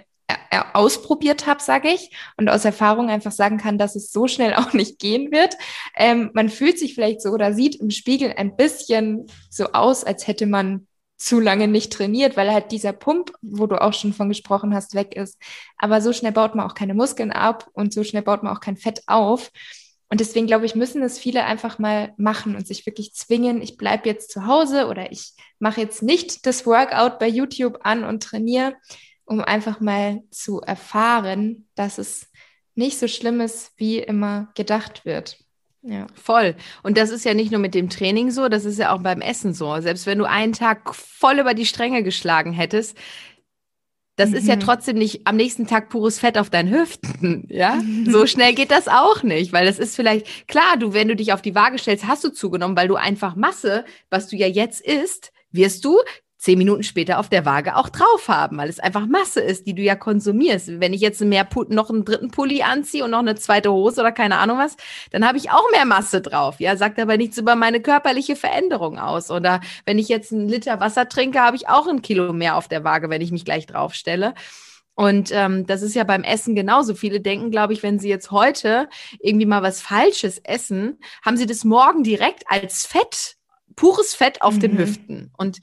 ausprobiert habe, sage ich, und aus Erfahrung einfach sagen kann, dass es so schnell auch nicht gehen wird. Ähm, man fühlt sich vielleicht so oder sieht im Spiegel ein bisschen so aus, als hätte man zu lange nicht trainiert, weil halt dieser Pump, wo du auch schon von gesprochen hast, weg ist. Aber so schnell baut man auch keine Muskeln ab und so schnell baut man auch kein Fett auf. Und deswegen glaube ich, müssen es viele einfach mal machen und sich wirklich zwingen, ich bleibe jetzt zu Hause oder ich mache jetzt nicht das Workout bei YouTube an und trainiere, um einfach mal zu erfahren, dass es nicht so schlimm ist, wie immer gedacht wird. Ja. Voll. Und das ist ja nicht nur mit dem Training so, das ist ja auch beim Essen so. Selbst wenn du einen Tag voll über die Stränge geschlagen hättest, das mhm. ist ja mhm. trotzdem nicht am nächsten Tag pures Fett auf deinen Hüften, ja? So schnell geht das auch nicht, weil das ist vielleicht, klar, du, wenn du dich auf die Waage stellst, hast du zugenommen, weil du einfach Masse, was du ja jetzt isst, wirst du zehn Minuten später auf der Waage auch drauf haben, weil es einfach Masse ist, die du ja konsumierst. Wenn ich jetzt mehr noch einen dritten Pulli anziehe und noch eine zweite Hose oder keine Ahnung was, dann habe ich auch mehr Masse drauf. Ja, sagt aber nichts über meine körperliche Veränderung aus. Oder wenn ich jetzt einen Liter Wasser trinke, habe ich auch ein Kilo mehr auf der Waage, wenn ich mich gleich draufstelle. Und ähm, das ist ja beim Essen genauso. Viele denken, glaube ich, wenn sie jetzt heute irgendwie mal was Falsches essen, haben sie das morgen direkt als Fett, pures Fett auf mhm. den Hüften. Und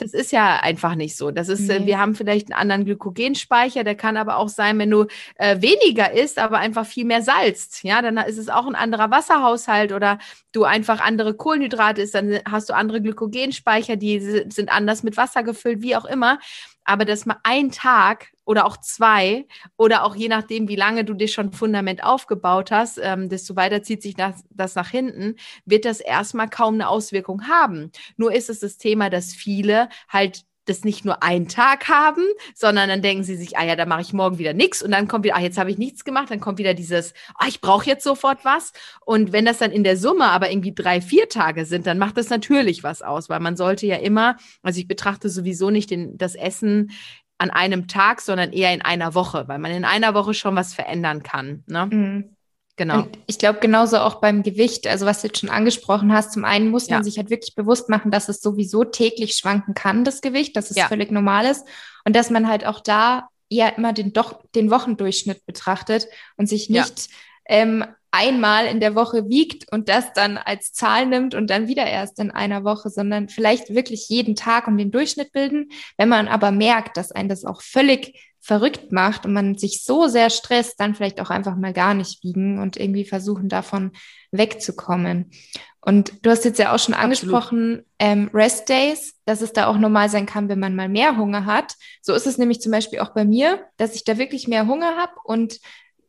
das ist ja einfach nicht so. Das ist, äh, nee. wir haben vielleicht einen anderen Glykogenspeicher, der kann aber auch sein, wenn du äh, weniger isst, aber einfach viel mehr salzt. Ja, dann ist es auch ein anderer Wasserhaushalt oder du einfach andere Kohlenhydrate isst, dann hast du andere Glykogenspeicher, die sind anders mit Wasser gefüllt, wie auch immer aber dass mal ein Tag oder auch zwei oder auch je nachdem, wie lange du dir schon Fundament aufgebaut hast, ähm, desto weiter zieht sich das, das nach hinten, wird das erstmal kaum eine Auswirkung haben. Nur ist es das Thema, dass viele halt das nicht nur einen Tag haben, sondern dann denken sie sich, ah ja, da mache ich morgen wieder nichts und dann kommt wieder, ah, jetzt habe ich nichts gemacht, dann kommt wieder dieses, ah, ich brauche jetzt sofort was. Und wenn das dann in der Summe aber irgendwie drei, vier Tage sind, dann macht das natürlich was aus, weil man sollte ja immer, also ich betrachte sowieso nicht den, das Essen an einem Tag, sondern eher in einer Woche, weil man in einer Woche schon was verändern kann. Ne? Mhm. Genau. Und ich glaube, genauso auch beim Gewicht, also was du jetzt schon angesprochen hast, zum einen muss man ja. sich halt wirklich bewusst machen, dass es sowieso täglich schwanken kann, das Gewicht, dass es ja. völlig normal ist und dass man halt auch da eher immer den, doch, den Wochendurchschnitt betrachtet und sich nicht ja. ähm, einmal in der Woche wiegt und das dann als Zahl nimmt und dann wieder erst in einer Woche, sondern vielleicht wirklich jeden Tag um den Durchschnitt bilden. Wenn man aber merkt, dass ein das auch völlig verrückt macht und man sich so sehr stresst, dann vielleicht auch einfach mal gar nicht wiegen und irgendwie versuchen, davon wegzukommen. Und du hast jetzt ja auch schon angesprochen, ähm, Rest Days, dass es da auch normal sein kann, wenn man mal mehr Hunger hat. So ist es nämlich zum Beispiel auch bei mir, dass ich da wirklich mehr Hunger habe und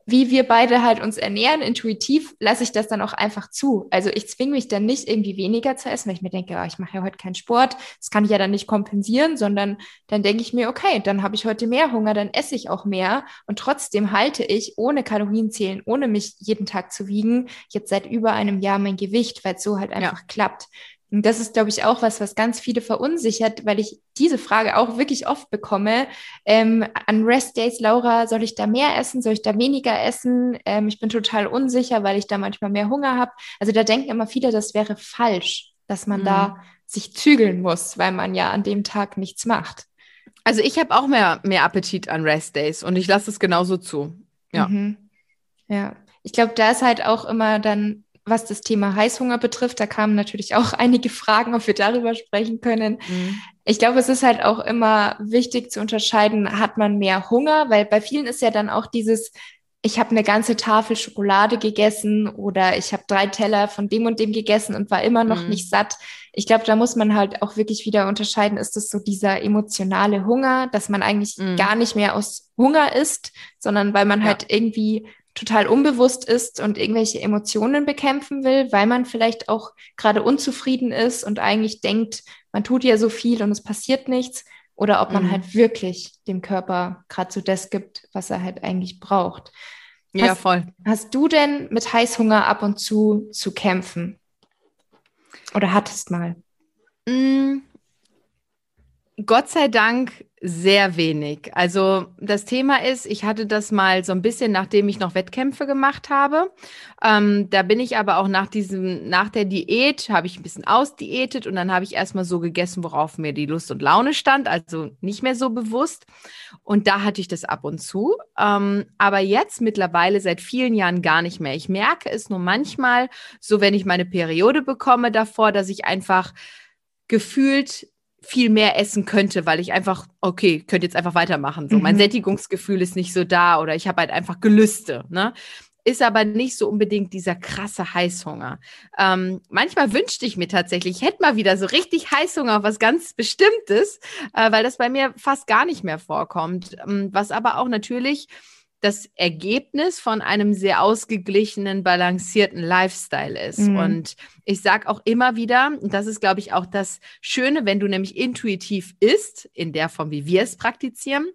wie wir beide halt uns ernähren, intuitiv, lasse ich das dann auch einfach zu. Also ich zwinge mich dann nicht irgendwie weniger zu essen, weil ich mir denke, oh, ich mache ja heute keinen Sport, das kann ich ja dann nicht kompensieren, sondern dann denke ich mir, okay, dann habe ich heute mehr Hunger, dann esse ich auch mehr und trotzdem halte ich ohne Kalorien zählen, ohne mich jeden Tag zu wiegen, jetzt seit über einem Jahr mein Gewicht, weil es so halt einfach ja. klappt. Und das ist, glaube ich, auch was, was ganz viele verunsichert, weil ich diese Frage auch wirklich oft bekomme. Ähm, an Rest Days, Laura, soll ich da mehr essen? Soll ich da weniger essen? Ähm, ich bin total unsicher, weil ich da manchmal mehr Hunger habe. Also da denken immer viele, das wäre falsch, dass man mhm. da sich zügeln muss, weil man ja an dem Tag nichts macht. Also ich habe auch mehr, mehr Appetit an Rest Days und ich lasse es genauso zu. Ja. Mhm. Ja. Ich glaube, da ist halt auch immer dann was das Thema Heißhunger betrifft, da kamen natürlich auch einige Fragen, ob wir darüber sprechen können. Mhm. Ich glaube, es ist halt auch immer wichtig zu unterscheiden, hat man mehr Hunger, weil bei vielen ist ja dann auch dieses, ich habe eine ganze Tafel Schokolade gegessen oder ich habe drei Teller von dem und dem gegessen und war immer noch mhm. nicht satt. Ich glaube, da muss man halt auch wirklich wieder unterscheiden, ist es so dieser emotionale Hunger, dass man eigentlich mhm. gar nicht mehr aus Hunger isst, sondern weil man ja. halt irgendwie total unbewusst ist und irgendwelche Emotionen bekämpfen will, weil man vielleicht auch gerade unzufrieden ist und eigentlich denkt, man tut ja so viel und es passiert nichts, oder ob man mhm. halt wirklich dem Körper gerade so das gibt, was er halt eigentlich braucht. Hast, ja, voll. Hast du denn mit Heißhunger ab und zu zu kämpfen? Oder hattest mal? Mm, Gott sei Dank sehr wenig. Also das Thema ist, ich hatte das mal so ein bisschen, nachdem ich noch Wettkämpfe gemacht habe. Ähm, da bin ich aber auch nach diesem, nach der Diät, habe ich ein bisschen ausdiätet und dann habe ich erstmal so gegessen, worauf mir die Lust und Laune stand, also nicht mehr so bewusst. Und da hatte ich das ab und zu. Ähm, aber jetzt mittlerweile seit vielen Jahren gar nicht mehr. Ich merke es nur manchmal, so wenn ich meine Periode bekomme davor, dass ich einfach gefühlt viel mehr essen könnte, weil ich einfach, okay, könnte jetzt einfach weitermachen. So, mhm. mein Sättigungsgefühl ist nicht so da oder ich habe halt einfach Gelüste. Ne? Ist aber nicht so unbedingt dieser krasse Heißhunger. Ähm, manchmal wünschte ich mir tatsächlich, ich hätte mal wieder so richtig Heißhunger auf was ganz Bestimmtes, äh, weil das bei mir fast gar nicht mehr vorkommt. Ähm, was aber auch natürlich das Ergebnis von einem sehr ausgeglichenen, balancierten Lifestyle ist. Mhm. Und ich sage auch immer wieder, und das ist, glaube ich, auch das Schöne, wenn du nämlich intuitiv isst, in der Form, wie wir es praktizieren,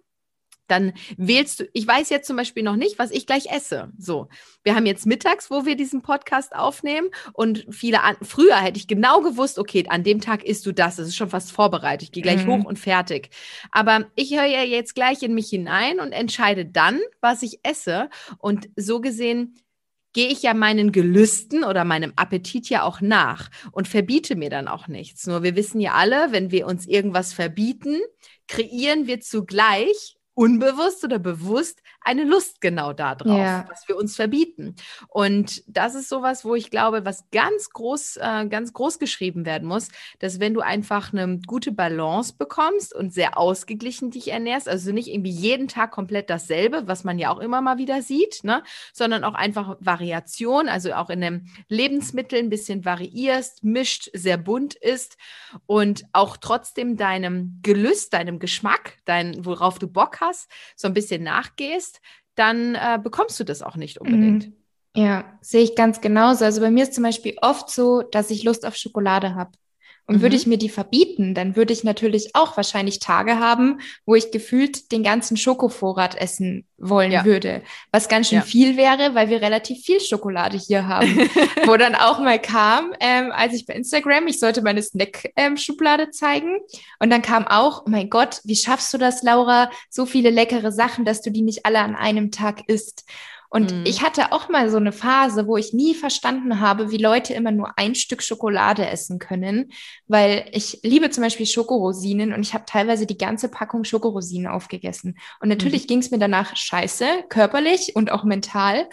dann wählst du, ich weiß jetzt zum Beispiel noch nicht, was ich gleich esse. So, wir haben jetzt mittags, wo wir diesen Podcast aufnehmen und viele an, früher hätte ich genau gewusst, okay, an dem Tag isst du das, das ist schon fast vorbereitet, ich gehe gleich mhm. hoch und fertig. Aber ich höre ja jetzt gleich in mich hinein und entscheide dann, was ich esse und so gesehen gehe ich ja meinen Gelüsten oder meinem Appetit ja auch nach und verbiete mir dann auch nichts. Nur wir wissen ja alle, wenn wir uns irgendwas verbieten, kreieren wir zugleich unbewusst oder bewusst eine Lust genau darauf, ja. was wir uns verbieten. Und das ist sowas, wo ich glaube, was ganz groß, äh, ganz groß geschrieben werden muss, dass wenn du einfach eine gute Balance bekommst und sehr ausgeglichen dich ernährst, also nicht irgendwie jeden Tag komplett dasselbe, was man ja auch immer mal wieder sieht, ne, sondern auch einfach Variation, also auch in den Lebensmitteln ein bisschen variierst, mischt, sehr bunt ist und auch trotzdem deinem Gelüst, deinem Geschmack, dein, worauf du Bock hast, hast, so ein bisschen nachgehst, dann äh, bekommst du das auch nicht unbedingt. Mhm. Ja, sehe ich ganz genauso. Also bei mir ist zum Beispiel oft so, dass ich Lust auf Schokolade habe. Und mhm. würde ich mir die verbieten, dann würde ich natürlich auch wahrscheinlich Tage haben, wo ich gefühlt den ganzen Schokovorrat essen wollen ja. würde. Was ganz schön ja. viel wäre, weil wir relativ viel Schokolade hier haben. wo dann auch mal kam, ähm, als ich bei Instagram, ich sollte meine Snack-Schublade ähm, zeigen. Und dann kam auch, oh mein Gott, wie schaffst du das, Laura? So viele leckere Sachen, dass du die nicht alle an einem Tag isst. Und mhm. ich hatte auch mal so eine Phase, wo ich nie verstanden habe, wie Leute immer nur ein Stück Schokolade essen können, weil ich liebe zum Beispiel Schokorosinen und ich habe teilweise die ganze Packung Schokorosinen aufgegessen. Und natürlich mhm. ging es mir danach scheiße, körperlich und auch mental.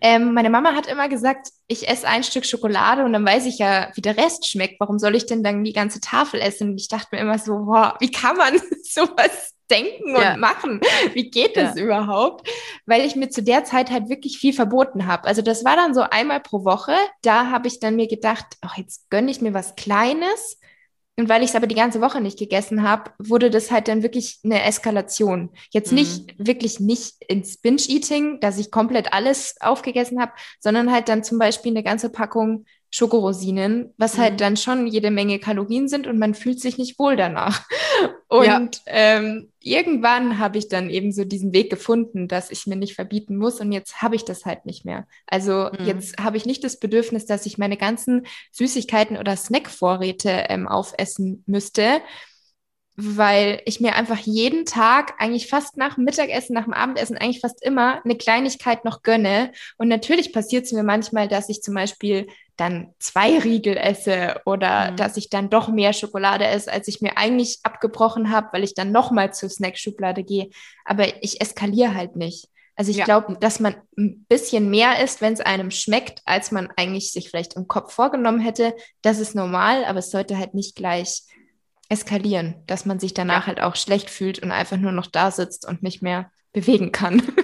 Ähm, meine Mama hat immer gesagt, ich esse ein Stück Schokolade und dann weiß ich ja, wie der Rest schmeckt. Warum soll ich denn dann die ganze Tafel essen? Und ich dachte mir immer so, boah, wie kann man sowas denken ja. und machen. Wie geht das ja. überhaupt? Weil ich mir zu der Zeit halt wirklich viel verboten habe. Also das war dann so einmal pro Woche. Da habe ich dann mir gedacht, ach, jetzt gönne ich mir was Kleines. Und weil ich es aber die ganze Woche nicht gegessen habe, wurde das halt dann wirklich eine Eskalation. Jetzt mhm. nicht wirklich nicht ins Binge-Eating, dass ich komplett alles aufgegessen habe, sondern halt dann zum Beispiel eine ganze Packung Schokorosinen, was halt mhm. halt dann schon jede Menge Kalorien sind und man fühlt sich nicht wohl danach. Und ja. ähm, irgendwann habe ich dann eben so diesen Weg gefunden, dass ich mir nicht verbieten muss und jetzt habe ich das halt nicht mehr. Also mhm. jetzt habe ich nicht das Bedürfnis, dass ich meine ganzen Süßigkeiten oder Snackvorräte ähm, aufessen müsste, weil ich mir einfach jeden Tag, eigentlich fast nach dem Mittagessen, nach dem Abendessen, eigentlich fast immer eine Kleinigkeit noch gönne. Und natürlich passiert es mir manchmal, dass ich zum Beispiel dann zwei Riegel esse oder mhm. dass ich dann doch mehr Schokolade esse, als ich mir eigentlich abgebrochen habe, weil ich dann nochmal zur Snackschublade gehe. Aber ich eskaliere halt nicht. Also ich ja. glaube, dass man ein bisschen mehr isst, wenn es einem schmeckt, als man eigentlich sich vielleicht im Kopf vorgenommen hätte. Das ist normal, aber es sollte halt nicht gleich eskalieren, dass man sich danach ja. halt auch schlecht fühlt und einfach nur noch da sitzt und nicht mehr bewegen kann.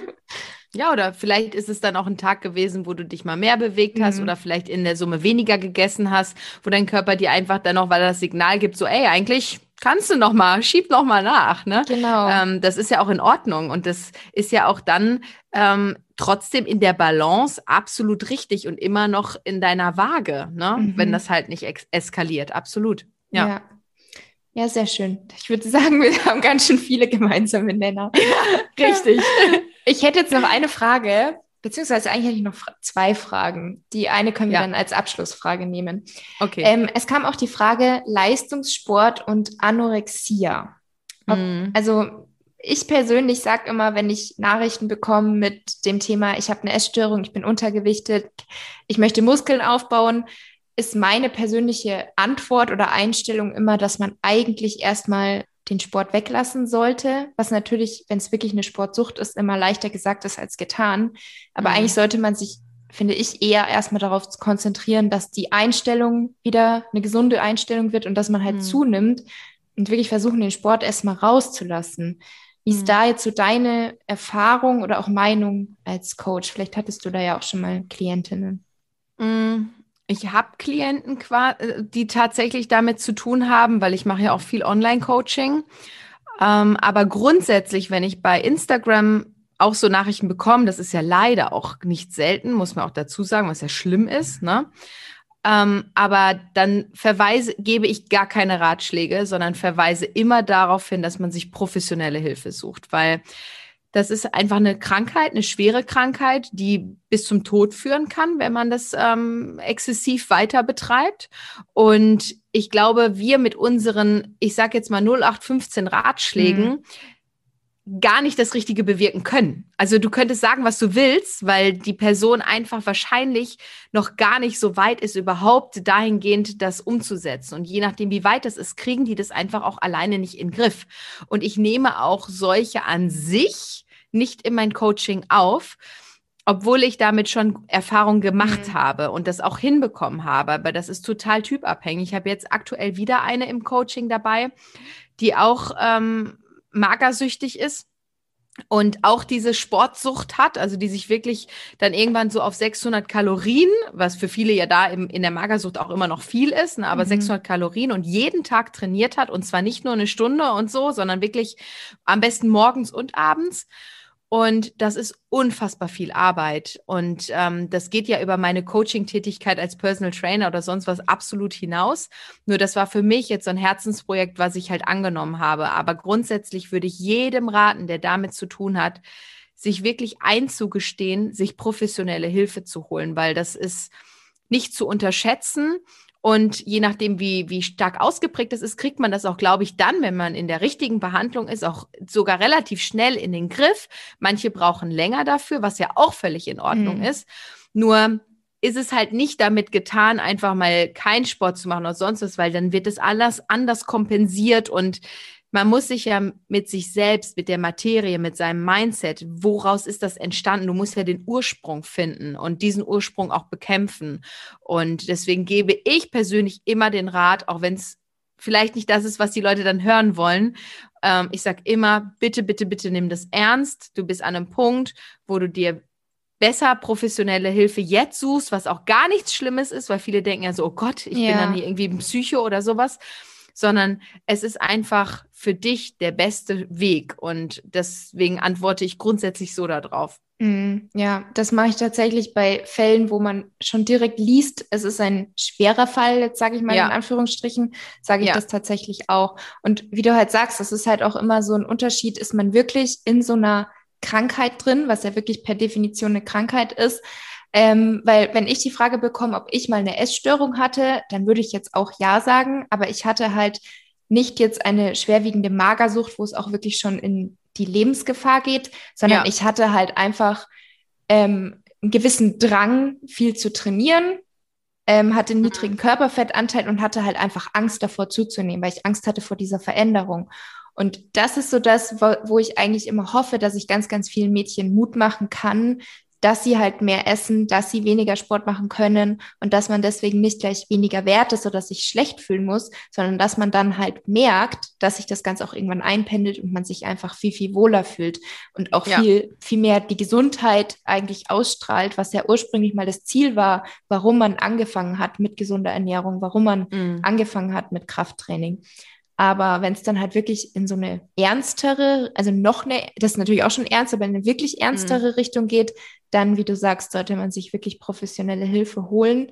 Ja, oder vielleicht ist es dann auch ein Tag gewesen, wo du dich mal mehr bewegt hast mhm. oder vielleicht in der Summe weniger gegessen hast, wo dein Körper dir einfach dann noch, weil er das Signal gibt, so, ey, eigentlich kannst du noch mal, schieb noch mal nach, ne? Genau. Ähm, das ist ja auch in Ordnung und das ist ja auch dann ähm, trotzdem in der Balance absolut richtig und immer noch in deiner Waage, ne? Mhm. Wenn das halt nicht eskaliert, absolut. ja. ja. Ja, sehr schön. Ich würde sagen, wir haben ganz schön viele gemeinsame Nenner. Ja, richtig. Ich hätte jetzt noch eine Frage, beziehungsweise eigentlich hätte ich noch zwei Fragen. Die eine können wir ja. dann als Abschlussfrage nehmen. Okay. Ähm, es kam auch die Frage Leistungssport und Anorexia. Ob, mm. Also ich persönlich sage immer, wenn ich Nachrichten bekomme mit dem Thema, ich habe eine Essstörung, ich bin untergewichtet, ich möchte Muskeln aufbauen, ist meine persönliche Antwort oder Einstellung immer, dass man eigentlich erstmal den Sport weglassen sollte, was natürlich, wenn es wirklich eine Sportsucht ist, immer leichter gesagt ist als getan. Aber mhm. eigentlich sollte man sich, finde ich, eher erstmal darauf konzentrieren, dass die Einstellung wieder eine gesunde Einstellung wird und dass man halt mhm. zunimmt und wirklich versuchen, den Sport erstmal rauszulassen. Wie ist mhm. da jetzt so deine Erfahrung oder auch Meinung als Coach? Vielleicht hattest du da ja auch schon mal Klientinnen. Mhm. Ich habe Klienten, äh, die tatsächlich damit zu tun haben, weil ich mache ja auch viel Online-Coaching. Ähm, aber grundsätzlich, wenn ich bei Instagram auch so Nachrichten bekomme, das ist ja leider auch nicht selten, muss man auch dazu sagen, was ja schlimm ist, ne? Ähm, aber dann verweise, gebe ich gar keine Ratschläge, sondern verweise immer darauf hin, dass man sich professionelle Hilfe sucht, weil das ist einfach eine Krankheit, eine schwere Krankheit, die bis zum Tod führen kann, wenn man das ähm, exzessiv weiter betreibt. Und ich glaube, wir mit unseren, ich sage jetzt mal 0815 Ratschlägen, mhm gar nicht das Richtige bewirken können. Also du könntest sagen, was du willst, weil die Person einfach wahrscheinlich noch gar nicht so weit ist, überhaupt dahingehend das umzusetzen. Und je nachdem, wie weit das ist, kriegen die das einfach auch alleine nicht in den Griff. Und ich nehme auch solche an sich nicht in mein Coaching auf, obwohl ich damit schon Erfahrung gemacht mhm. habe und das auch hinbekommen habe. Aber das ist total typabhängig. Ich habe jetzt aktuell wieder eine im Coaching dabei, die auch ähm, magersüchtig ist und auch diese Sportsucht hat, also die sich wirklich dann irgendwann so auf 600 Kalorien, was für viele ja da im, in der Magersucht auch immer noch viel ist, ne, aber mhm. 600 Kalorien und jeden Tag trainiert hat und zwar nicht nur eine Stunde und so, sondern wirklich am besten morgens und abends und das ist unfassbar viel Arbeit. Und ähm, das geht ja über meine Coaching-Tätigkeit als Personal Trainer oder sonst was absolut hinaus. Nur das war für mich jetzt so ein Herzensprojekt, was ich halt angenommen habe. Aber grundsätzlich würde ich jedem raten, der damit zu tun hat, sich wirklich einzugestehen, sich professionelle Hilfe zu holen, weil das ist nicht zu unterschätzen. Und je nachdem, wie, wie stark ausgeprägt das ist, kriegt man das auch, glaube ich, dann, wenn man in der richtigen Behandlung ist, auch sogar relativ schnell in den Griff. Manche brauchen länger dafür, was ja auch völlig in Ordnung mhm. ist. Nur ist es halt nicht damit getan, einfach mal keinen Sport zu machen oder sonst was, weil dann wird es alles anders kompensiert und man muss sich ja mit sich selbst, mit der Materie, mit seinem Mindset, woraus ist das entstanden? Du musst ja den Ursprung finden und diesen Ursprung auch bekämpfen. Und deswegen gebe ich persönlich immer den Rat, auch wenn es vielleicht nicht das ist, was die Leute dann hören wollen. Ähm, ich sage immer, bitte, bitte, bitte nimm das ernst. Du bist an einem Punkt, wo du dir besser professionelle Hilfe jetzt suchst, was auch gar nichts Schlimmes ist, weil viele denken ja so, oh Gott, ich ja. bin dann hier irgendwie ein Psycho oder sowas sondern es ist einfach für dich der beste Weg. Und deswegen antworte ich grundsätzlich so darauf. Mm, ja, das mache ich tatsächlich bei Fällen, wo man schon direkt liest, es ist ein schwerer Fall, jetzt sage ich mal ja. in Anführungsstrichen, sage ich ja. das tatsächlich auch. Und wie du halt sagst, das ist halt auch immer so ein Unterschied, ist man wirklich in so einer Krankheit drin, was ja wirklich per Definition eine Krankheit ist, ähm, weil wenn ich die Frage bekomme, ob ich mal eine Essstörung hatte, dann würde ich jetzt auch ja sagen, aber ich hatte halt nicht jetzt eine schwerwiegende Magersucht, wo es auch wirklich schon in die Lebensgefahr geht, sondern ja. ich hatte halt einfach ähm, einen gewissen Drang, viel zu trainieren, ähm, hatte einen niedrigen mhm. Körperfettanteil und hatte halt einfach Angst davor zuzunehmen, weil ich Angst hatte vor dieser Veränderung. Und das ist so das, wo, wo ich eigentlich immer hoffe, dass ich ganz, ganz vielen Mädchen Mut machen kann, dass sie halt mehr essen, dass sie weniger Sport machen können und dass man deswegen nicht gleich weniger wert ist oder sich schlecht fühlen muss, sondern dass man dann halt merkt, dass sich das Ganze auch irgendwann einpendelt und man sich einfach viel, viel wohler fühlt und auch ja. viel, viel mehr die Gesundheit eigentlich ausstrahlt, was ja ursprünglich mal das Ziel war, warum man angefangen hat mit gesunder Ernährung, warum man mhm. angefangen hat mit Krafttraining. Aber wenn es dann halt wirklich in so eine ernstere, also noch eine, das ist natürlich auch schon ernst, aber in eine wirklich ernstere mhm. Richtung geht, dann, wie du sagst, sollte man sich wirklich professionelle Hilfe holen.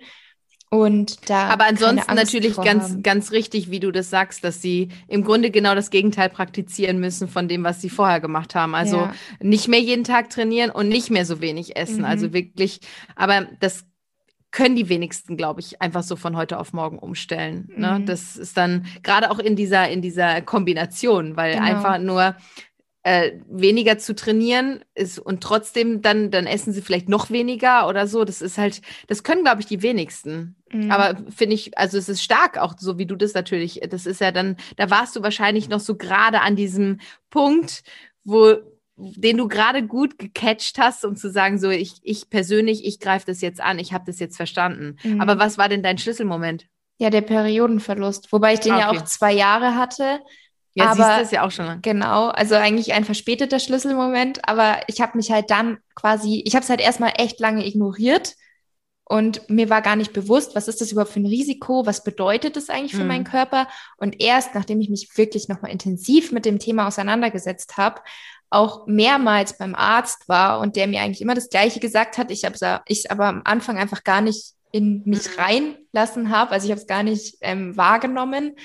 Und da. Aber ansonsten natürlich ganz, haben. ganz richtig, wie du das sagst, dass sie im Grunde genau das Gegenteil praktizieren müssen von dem, was sie vorher gemacht haben. Also ja. nicht mehr jeden Tag trainieren und nicht mehr so wenig essen. Mhm. Also wirklich, aber das können die wenigsten, glaube ich, einfach so von heute auf morgen umstellen. Ne? Mhm. Das ist dann gerade auch in dieser, in dieser Kombination, weil genau. einfach nur äh, weniger zu trainieren ist und trotzdem dann, dann essen sie vielleicht noch weniger oder so. Das ist halt, das können, glaube ich, die wenigsten. Mhm. Aber finde ich, also es ist stark, auch so wie du das natürlich, das ist ja dann, da warst du wahrscheinlich noch so gerade an diesem Punkt, wo den du gerade gut gecatcht hast, um zu sagen, so ich, ich persönlich, ich greife das jetzt an, ich habe das jetzt verstanden. Mhm. Aber was war denn dein Schlüsselmoment? Ja, der Periodenverlust, wobei ich den okay. ja auch zwei Jahre hatte. Ja, aber, siehst du, ist ja auch schon lang. Genau, also eigentlich ein verspäteter Schlüsselmoment, aber ich habe mich halt dann quasi, ich habe es halt erstmal echt lange ignoriert und mir war gar nicht bewusst, was ist das überhaupt für ein Risiko, was bedeutet das eigentlich für mhm. meinen Körper und erst nachdem ich mich wirklich nochmal intensiv mit dem Thema auseinandergesetzt habe, auch mehrmals beim Arzt war und der mir eigentlich immer das Gleiche gesagt hat. Ich habe ich aber am Anfang einfach gar nicht in mich mhm. reinlassen habe. Also ich habe es gar nicht ähm, wahrgenommen.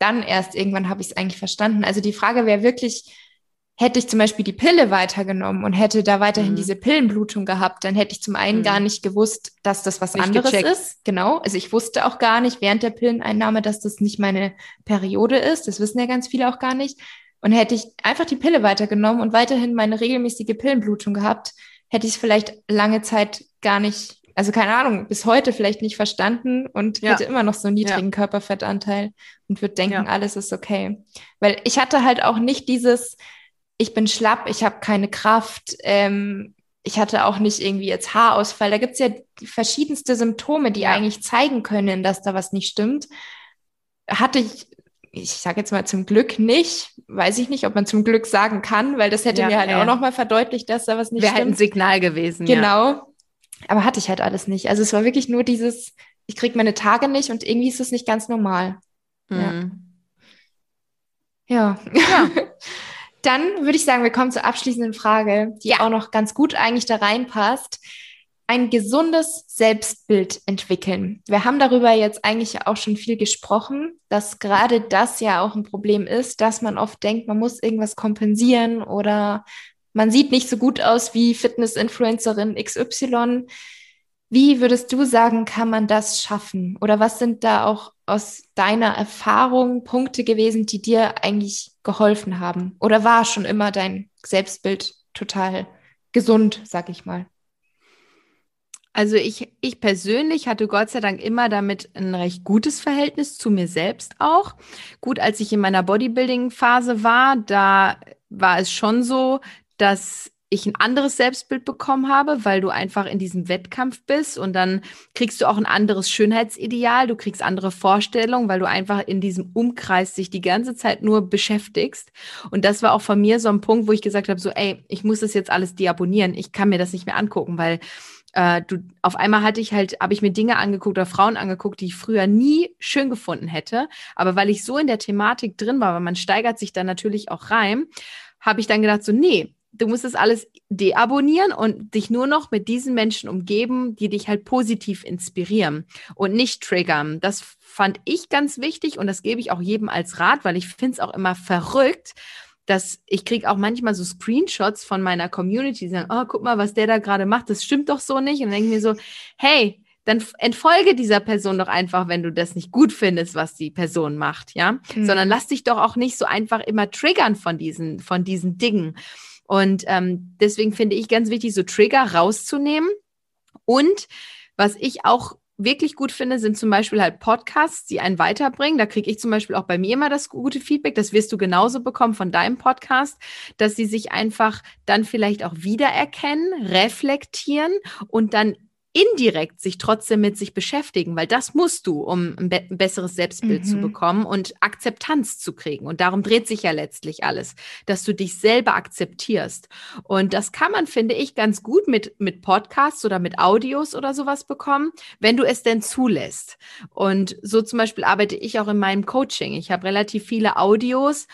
Dann erst irgendwann habe ich es eigentlich verstanden. Also die Frage wäre wirklich, hätte ich zum Beispiel die Pille weitergenommen und hätte da weiterhin mhm. diese Pillenblutung gehabt, dann hätte ich zum einen mhm. gar nicht gewusst, dass das was nicht anderes gecheckt. ist. Genau. Also ich wusste auch gar nicht während der Pilleneinnahme, dass das nicht meine Periode ist. Das wissen ja ganz viele auch gar nicht. Und hätte ich einfach die Pille weitergenommen und weiterhin meine regelmäßige Pillenblutung gehabt, hätte ich es vielleicht lange Zeit gar nicht, also keine Ahnung, bis heute vielleicht nicht verstanden und ja. hätte immer noch so einen niedrigen ja. Körperfettanteil und würde denken, ja. alles ist okay. Weil ich hatte halt auch nicht dieses, ich bin schlapp, ich habe keine Kraft, ähm, ich hatte auch nicht irgendwie jetzt Haarausfall. Da gibt es ja verschiedenste Symptome, die eigentlich zeigen können, dass da was nicht stimmt. Hatte ich ich sage jetzt mal zum Glück nicht, weiß ich nicht, ob man zum Glück sagen kann, weil das hätte mir halt auch nochmal verdeutlicht, dass da was nicht Wäre halt ein Signal gewesen. Genau. Ja. Aber hatte ich halt alles nicht. Also es war wirklich nur dieses, ich kriege meine Tage nicht und irgendwie ist es nicht ganz normal. Mhm. Ja. ja. Dann würde ich sagen, wir kommen zur abschließenden Frage, die auch noch ganz gut eigentlich da reinpasst ein gesundes Selbstbild entwickeln. Wir haben darüber jetzt eigentlich auch schon viel gesprochen, dass gerade das ja auch ein Problem ist, dass man oft denkt, man muss irgendwas kompensieren oder man sieht nicht so gut aus wie Fitness-Influencerin XY. Wie würdest du sagen, kann man das schaffen? Oder was sind da auch aus deiner Erfahrung Punkte gewesen, die dir eigentlich geholfen haben? Oder war schon immer dein Selbstbild total gesund, sag ich mal? Also ich, ich persönlich hatte Gott sei Dank immer damit ein recht gutes Verhältnis zu mir selbst auch. Gut, als ich in meiner Bodybuilding-Phase war, da war es schon so, dass ich ein anderes Selbstbild bekommen habe, weil du einfach in diesem Wettkampf bist und dann kriegst du auch ein anderes Schönheitsideal, du kriegst andere Vorstellungen, weil du einfach in diesem Umkreis dich die ganze Zeit nur beschäftigst. Und das war auch von mir so ein Punkt, wo ich gesagt habe, so, ey, ich muss das jetzt alles deabonnieren, ich kann mir das nicht mehr angucken, weil äh, du, auf einmal hatte ich halt, habe ich mir Dinge angeguckt oder Frauen angeguckt, die ich früher nie schön gefunden hätte. Aber weil ich so in der Thematik drin war, weil man steigert sich dann natürlich auch rein, habe ich dann gedacht, so, nee, du musst das alles deabonnieren und dich nur noch mit diesen Menschen umgeben, die dich halt positiv inspirieren und nicht triggern. Das fand ich ganz wichtig und das gebe ich auch jedem als Rat, weil ich finde es auch immer verrückt, dass ich kriege auch manchmal so Screenshots von meiner Community, die sagen, oh, guck mal, was der da gerade macht, das stimmt doch so nicht. Und dann denke ich mir so, hey, dann entfolge dieser Person doch einfach, wenn du das nicht gut findest, was die Person macht, ja? Mhm. Sondern lass dich doch auch nicht so einfach immer triggern von diesen, von diesen Dingen. Und ähm, deswegen finde ich ganz wichtig, so Trigger rauszunehmen. Und was ich auch wirklich gut finde, sind zum Beispiel halt Podcasts, die einen weiterbringen. Da kriege ich zum Beispiel auch bei mir immer das gute Feedback. Das wirst du genauso bekommen von deinem Podcast, dass sie sich einfach dann vielleicht auch wiedererkennen, reflektieren und dann indirekt sich trotzdem mit sich beschäftigen, weil das musst du, um ein, be ein besseres Selbstbild mhm. zu bekommen und Akzeptanz zu kriegen. Und darum dreht sich ja letztlich alles, dass du dich selber akzeptierst. Und das kann man, finde ich, ganz gut mit, mit Podcasts oder mit Audios oder sowas bekommen, wenn du es denn zulässt. Und so zum Beispiel arbeite ich auch in meinem Coaching. Ich habe relativ viele Audios,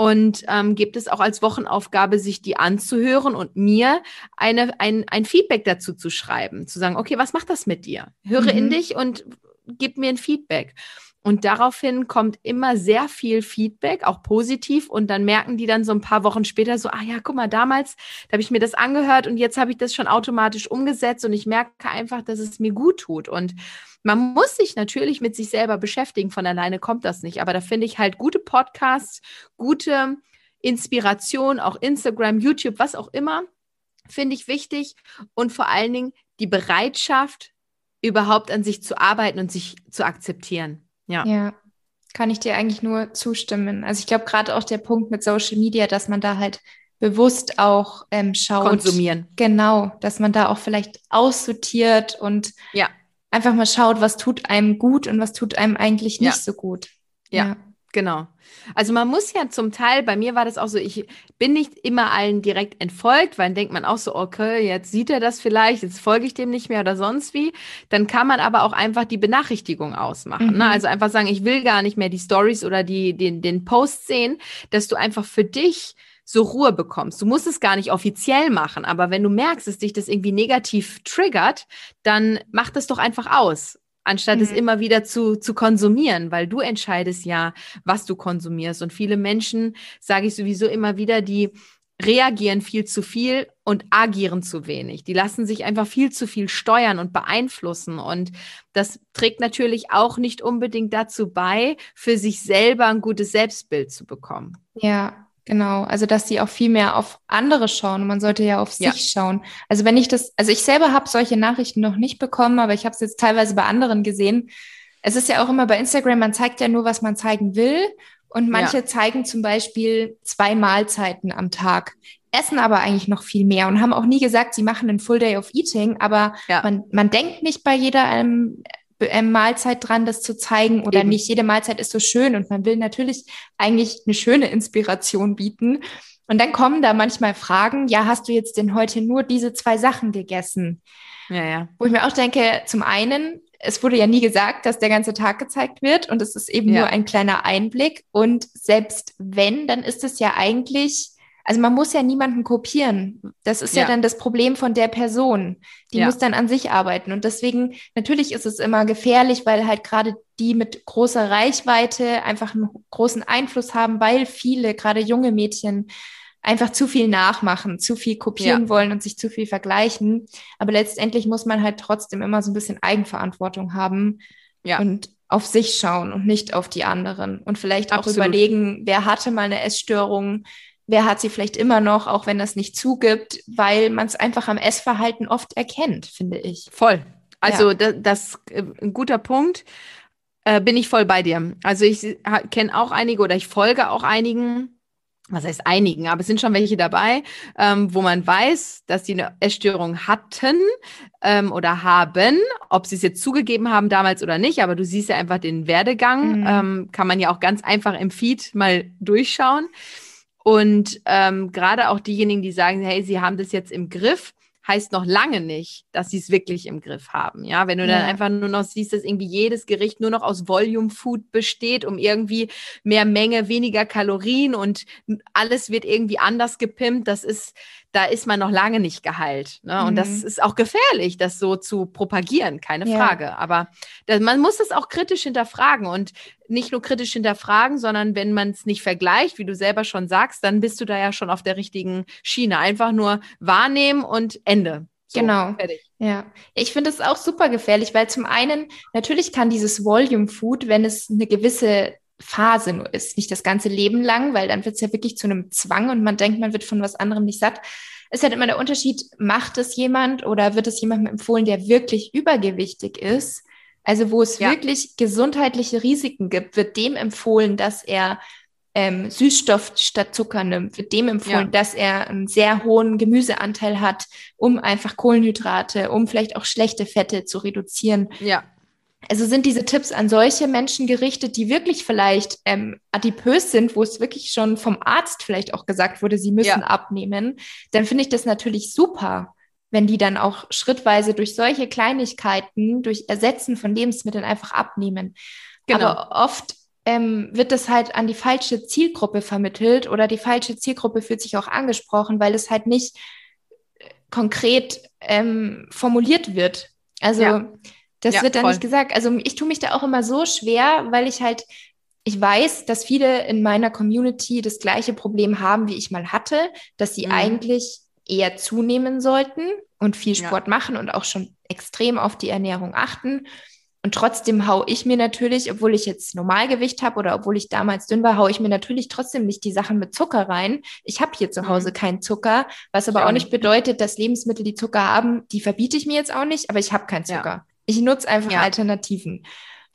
und ähm, gibt es auch als Wochenaufgabe, sich die anzuhören und mir eine, ein, ein Feedback dazu zu schreiben, zu sagen, okay, was macht das mit dir? Höre mhm. in dich und gib mir ein Feedback. Und daraufhin kommt immer sehr viel Feedback, auch positiv. Und dann merken die dann so ein paar Wochen später so, ah ja, guck mal, damals, da habe ich mir das angehört und jetzt habe ich das schon automatisch umgesetzt und ich merke einfach, dass es mir gut tut. Und man muss sich natürlich mit sich selber beschäftigen. Von alleine kommt das nicht. Aber da finde ich halt gute Podcasts, gute Inspiration, auch Instagram, YouTube, was auch immer, finde ich wichtig. Und vor allen Dingen die Bereitschaft, überhaupt an sich zu arbeiten und sich zu akzeptieren. Ja. Ja, kann ich dir eigentlich nur zustimmen. Also ich glaube gerade auch der Punkt mit Social Media, dass man da halt bewusst auch ähm, schaut. Konsumieren. Genau, dass man da auch vielleicht aussortiert und ja. einfach mal schaut, was tut einem gut und was tut einem eigentlich nicht ja. so gut. ja. ja. Genau. Also man muss ja zum Teil, bei mir war das auch so, ich bin nicht immer allen direkt entfolgt, weil dann denkt man auch so, okay, jetzt sieht er das vielleicht, jetzt folge ich dem nicht mehr oder sonst wie. Dann kann man aber auch einfach die Benachrichtigung ausmachen. Ne? Mhm. Ne? Also einfach sagen, ich will gar nicht mehr die Stories oder die, den, den Post sehen, dass du einfach für dich so Ruhe bekommst. Du musst es gar nicht offiziell machen, aber wenn du merkst, dass dich das irgendwie negativ triggert, dann mach das doch einfach aus anstatt mhm. es immer wieder zu, zu konsumieren, weil du entscheidest ja, was du konsumierst. Und viele Menschen, sage ich sowieso immer wieder, die reagieren viel zu viel und agieren zu wenig. Die lassen sich einfach viel zu viel steuern und beeinflussen. Und das trägt natürlich auch nicht unbedingt dazu bei, für sich selber ein gutes Selbstbild zu bekommen. Ja, Genau, also dass sie auch viel mehr auf andere schauen. Man sollte ja auf ja. sich schauen. Also wenn ich das, also ich selber habe solche Nachrichten noch nicht bekommen, aber ich habe es jetzt teilweise bei anderen gesehen. Es ist ja auch immer bei Instagram, man zeigt ja nur, was man zeigen will. Und manche ja. zeigen zum Beispiel zwei Mahlzeiten am Tag, essen aber eigentlich noch viel mehr und haben auch nie gesagt, sie machen einen Full Day of Eating, aber ja. man, man denkt nicht bei jeder ähm, äh, Mahlzeit dran, das zu zeigen oder Eben. nicht jede Mahlzeit ist so schön und man will natürlich eigentlich eine schöne Inspiration bieten. Und dann kommen da manchmal Fragen, ja, hast du jetzt denn heute nur diese zwei Sachen gegessen? Ja, ja. Wo ich mir auch denke, zum einen, es wurde ja nie gesagt, dass der ganze Tag gezeigt wird und es ist eben ja. nur ein kleiner Einblick. Und selbst wenn, dann ist es ja eigentlich also man muss ja niemanden kopieren. Das ist ja, ja dann das Problem von der Person. Die ja. muss dann an sich arbeiten. Und deswegen, natürlich ist es immer gefährlich, weil halt gerade die mit großer Reichweite einfach einen großen Einfluss haben, weil viele, gerade junge Mädchen, einfach zu viel nachmachen, zu viel kopieren ja. wollen und sich zu viel vergleichen. Aber letztendlich muss man halt trotzdem immer so ein bisschen Eigenverantwortung haben ja. und auf sich schauen und nicht auf die anderen. Und vielleicht auch Absolut. überlegen, wer hatte mal eine Essstörung, wer hat sie vielleicht immer noch, auch wenn das nicht zugibt, weil man es einfach am Essverhalten oft erkennt, finde ich. Voll. Also ja. das, das äh, ein guter Punkt. Äh, bin ich voll bei dir. Also ich kenne auch einige oder ich folge auch einigen, was heißt einigen, aber es sind schon welche dabei, ähm, wo man weiß, dass sie eine Essstörung hatten ähm, oder haben, ob sie es jetzt zugegeben haben damals oder nicht, aber du siehst ja einfach den Werdegang, mhm. ähm, kann man ja auch ganz einfach im Feed mal durchschauen. Und ähm, gerade auch diejenigen, die sagen, hey, sie haben das jetzt im Griff, heißt noch lange nicht, dass sie es wirklich im Griff haben. Ja, wenn du ja. dann einfach nur noch siehst, dass irgendwie jedes Gericht nur noch aus Volume Food besteht, um irgendwie mehr Menge, weniger Kalorien und alles wird irgendwie anders gepimpt, das ist da ist man noch lange nicht geheilt. Ne? Und mhm. das ist auch gefährlich, das so zu propagieren, keine ja. Frage. Aber das, man muss es auch kritisch hinterfragen und nicht nur kritisch hinterfragen, sondern wenn man es nicht vergleicht, wie du selber schon sagst, dann bist du da ja schon auf der richtigen Schiene. Einfach nur wahrnehmen und Ende. So, genau. Fertig. Ja, ich finde es auch super gefährlich, weil zum einen natürlich kann dieses Volume Food, wenn es eine gewisse Phase nur ist, nicht das ganze Leben lang, weil dann wird es ja wirklich zu einem Zwang und man denkt, man wird von was anderem nicht satt. Es ist halt immer der Unterschied, macht es jemand oder wird es jemandem empfohlen, der wirklich übergewichtig ist? Also wo es ja. wirklich gesundheitliche Risiken gibt, wird dem empfohlen, dass er ähm, Süßstoff statt Zucker nimmt, wird dem empfohlen, ja. dass er einen sehr hohen Gemüseanteil hat, um einfach Kohlenhydrate, um vielleicht auch schlechte Fette zu reduzieren. Ja. Also sind diese Tipps an solche Menschen gerichtet, die wirklich vielleicht ähm, adipös sind, wo es wirklich schon vom Arzt vielleicht auch gesagt wurde, sie müssen ja. abnehmen, dann finde ich das natürlich super, wenn die dann auch schrittweise durch solche Kleinigkeiten, durch Ersetzen von Lebensmitteln einfach abnehmen. Genau. Aber oft ähm, wird das halt an die falsche Zielgruppe vermittelt oder die falsche Zielgruppe fühlt sich auch angesprochen, weil es halt nicht äh, konkret ähm, formuliert wird. Also ja das ja, wird dann voll. nicht gesagt. Also ich tue mich da auch immer so schwer, weil ich halt, ich weiß, dass viele in meiner Community das gleiche Problem haben, wie ich mal hatte, dass sie mhm. eigentlich eher zunehmen sollten und viel Sport ja. machen und auch schon extrem auf die Ernährung achten. Und trotzdem hau ich mir natürlich, obwohl ich jetzt Normalgewicht habe oder obwohl ich damals dünn war, hau ich mir natürlich trotzdem nicht die Sachen mit Zucker rein. Ich habe hier zu Hause mhm. keinen Zucker, was aber auch nicht bedeutet, dass Lebensmittel, die Zucker haben, die verbiete ich mir jetzt auch nicht, aber ich habe keinen Zucker. Ja. Ich nutze einfach ja. Alternativen.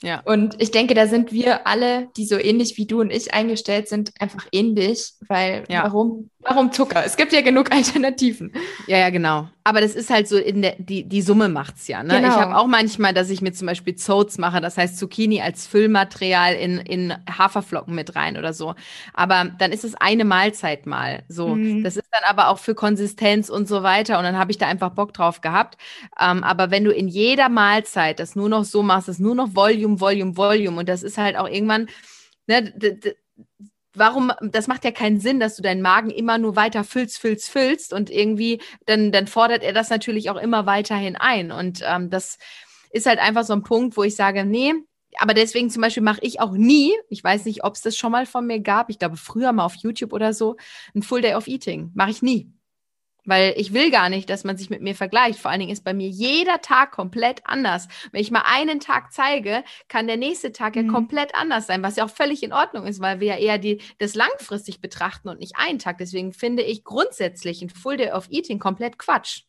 Ja. Und ich denke, da sind wir alle, die so ähnlich wie du und ich eingestellt sind, einfach ähnlich, weil ja. warum, warum Zucker? Es gibt ja genug Alternativen. Ja, ja, genau. Aber das ist halt so in der, die, die Summe macht's ja. Ne? Genau. Ich habe auch manchmal, dass ich mir zum Beispiel Zoats mache, das heißt Zucchini als Füllmaterial in, in Haferflocken mit rein oder so. Aber dann ist es eine Mahlzeit mal. So. Mhm. Das ist dann aber auch für Konsistenz und so weiter. Und dann habe ich da einfach Bock drauf gehabt. Ähm, aber wenn du in jeder Mahlzeit das nur noch so machst, das nur noch Volume, Volume, Volume und das ist halt auch irgendwann, ne, warum, das macht ja keinen Sinn, dass du deinen Magen immer nur weiter füllst, füllst, füllst und irgendwie, dann, dann fordert er das natürlich auch immer weiterhin ein. Und ähm, das ist halt einfach so ein Punkt, wo ich sage, nee, aber deswegen zum Beispiel mache ich auch nie, ich weiß nicht, ob es das schon mal von mir gab, ich glaube früher mal auf YouTube oder so, ein Full Day of Eating. Mache ich nie. Weil ich will gar nicht, dass man sich mit mir vergleicht. Vor allen Dingen ist bei mir jeder Tag komplett anders. Wenn ich mal einen Tag zeige, kann der nächste Tag ja Mhm. komplett anders sein, was ja auch völlig in Ordnung ist, weil wir ja eher die, das langfristig betrachten und nicht einen Tag. Deswegen finde ich grundsätzlich ein Full Day of Eating komplett Quatsch.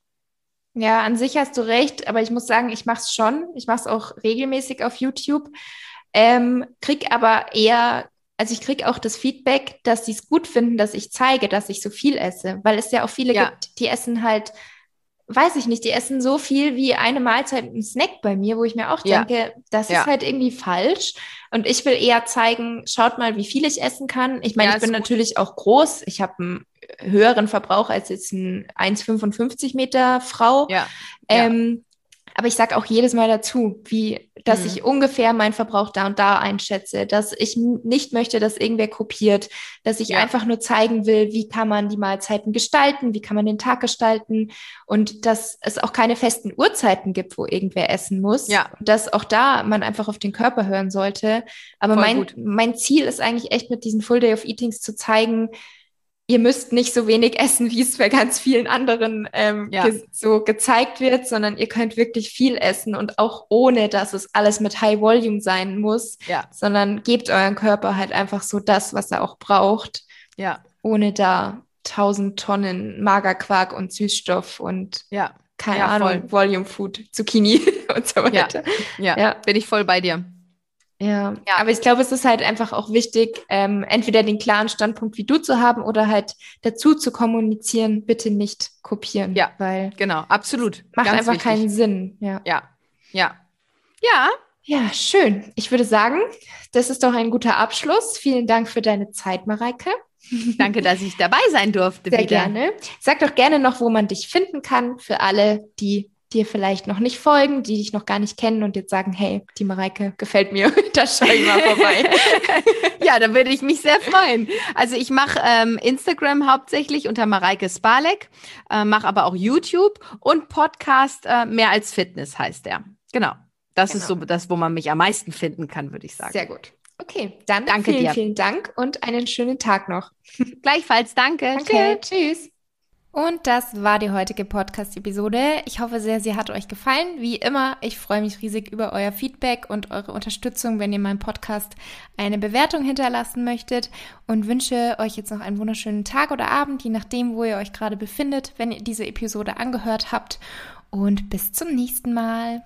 Ja, an sich hast du recht, aber ich muss sagen, ich mache es schon. Ich mache es auch regelmäßig auf YouTube, ähm, krieg aber eher, also ich krieg auch das Feedback, dass sie es gut finden, dass ich zeige, dass ich so viel esse, weil es ja auch viele Ja. gibt, die essen halt, weiß ich nicht, die essen so viel wie eine Mahlzeit, ein Snack bei mir, wo ich mir auch Ja. denke, das Ja. ist halt irgendwie falsch. Und ich will eher zeigen, schaut mal, wie viel ich essen kann. Ich meine, Ja, ich bin gut. natürlich auch groß. Ich habe einen höheren Verbrauch als jetzt ein 1,55 Meter Frau. Ja. Ähm, aber ich sage auch jedes Mal dazu, wie, dass Mhm. ich ungefähr meinen Verbrauch da und da einschätze, dass ich nicht möchte, dass irgendwer kopiert, dass ich Ja. einfach nur zeigen will, wie kann man die Mahlzeiten gestalten, wie kann man den Tag gestalten und dass es auch keine festen Uhrzeiten gibt, wo irgendwer essen muss. Ja. Und dass auch da man einfach auf den Körper hören sollte. Aber Voll mein, gut. mein Ziel ist eigentlich echt mit diesen Full Day of Eatings zu zeigen, ihr müsst nicht so wenig essen, wie es bei ganz vielen anderen ähm, Ja. ge so gezeigt wird, sondern ihr könnt wirklich viel essen und auch ohne, dass es alles mit High Volume sein muss, Ja, sondern gebt euren Körper halt einfach so das, was er auch braucht, ja, ohne da tausend Tonnen Magerquark und Süßstoff und ja, keine Ahnung, voll. Volume Food, Zucchini und so weiter. Ja. Bin ich voll bei dir. Ja, Ja. aber ich glaube, es ist halt einfach auch wichtig, ähm, entweder den klaren Standpunkt wie du zu haben oder halt dazu zu kommunizieren, bitte nicht kopieren. Ja. Weil Genau, absolut. macht Ganz einfach wichtig. keinen Sinn. Ja. Ja, ja. Ja, ja, schön. Ich würde sagen, das ist doch ein guter Abschluss. Vielen Dank für deine Zeit, Mareike. danke, dass ich dabei sein durfte. Sehr wieder. gerne. Sag doch gerne noch, wo man dich finden kann für alle, die dir vielleicht noch nicht folgen, die dich noch gar nicht kennen und jetzt sagen, hey, die Mareike gefällt mir, da schau ich mal vorbei. ja, da würde ich mich sehr freuen. Also ich mache ähm, Instagram hauptsächlich unter Mareike Spalek, äh, mache aber auch YouTube und Podcast äh, mehr als Fitness heißt der. Genau. Das ist so Genau. das, wo man mich am meisten finden kann, würde ich sagen. Sehr gut. Okay, dann Danke vielen, dir. vielen Dank und einen schönen Tag noch. Gleichfalls, danke. Danke, Tschüss. tschüss. Und das war die heutige Podcast-Episode. Ich hoffe sehr, sie hat euch gefallen. Wie immer, ich freue mich riesig über euer Feedback und eure Unterstützung, wenn ihr meinem Podcast eine Bewertung hinterlassen möchtet und wünsche euch jetzt noch einen wunderschönen Tag oder Abend, je nachdem, wo ihr euch gerade befindet, wenn ihr diese Episode angehört habt. Und bis zum nächsten Mal.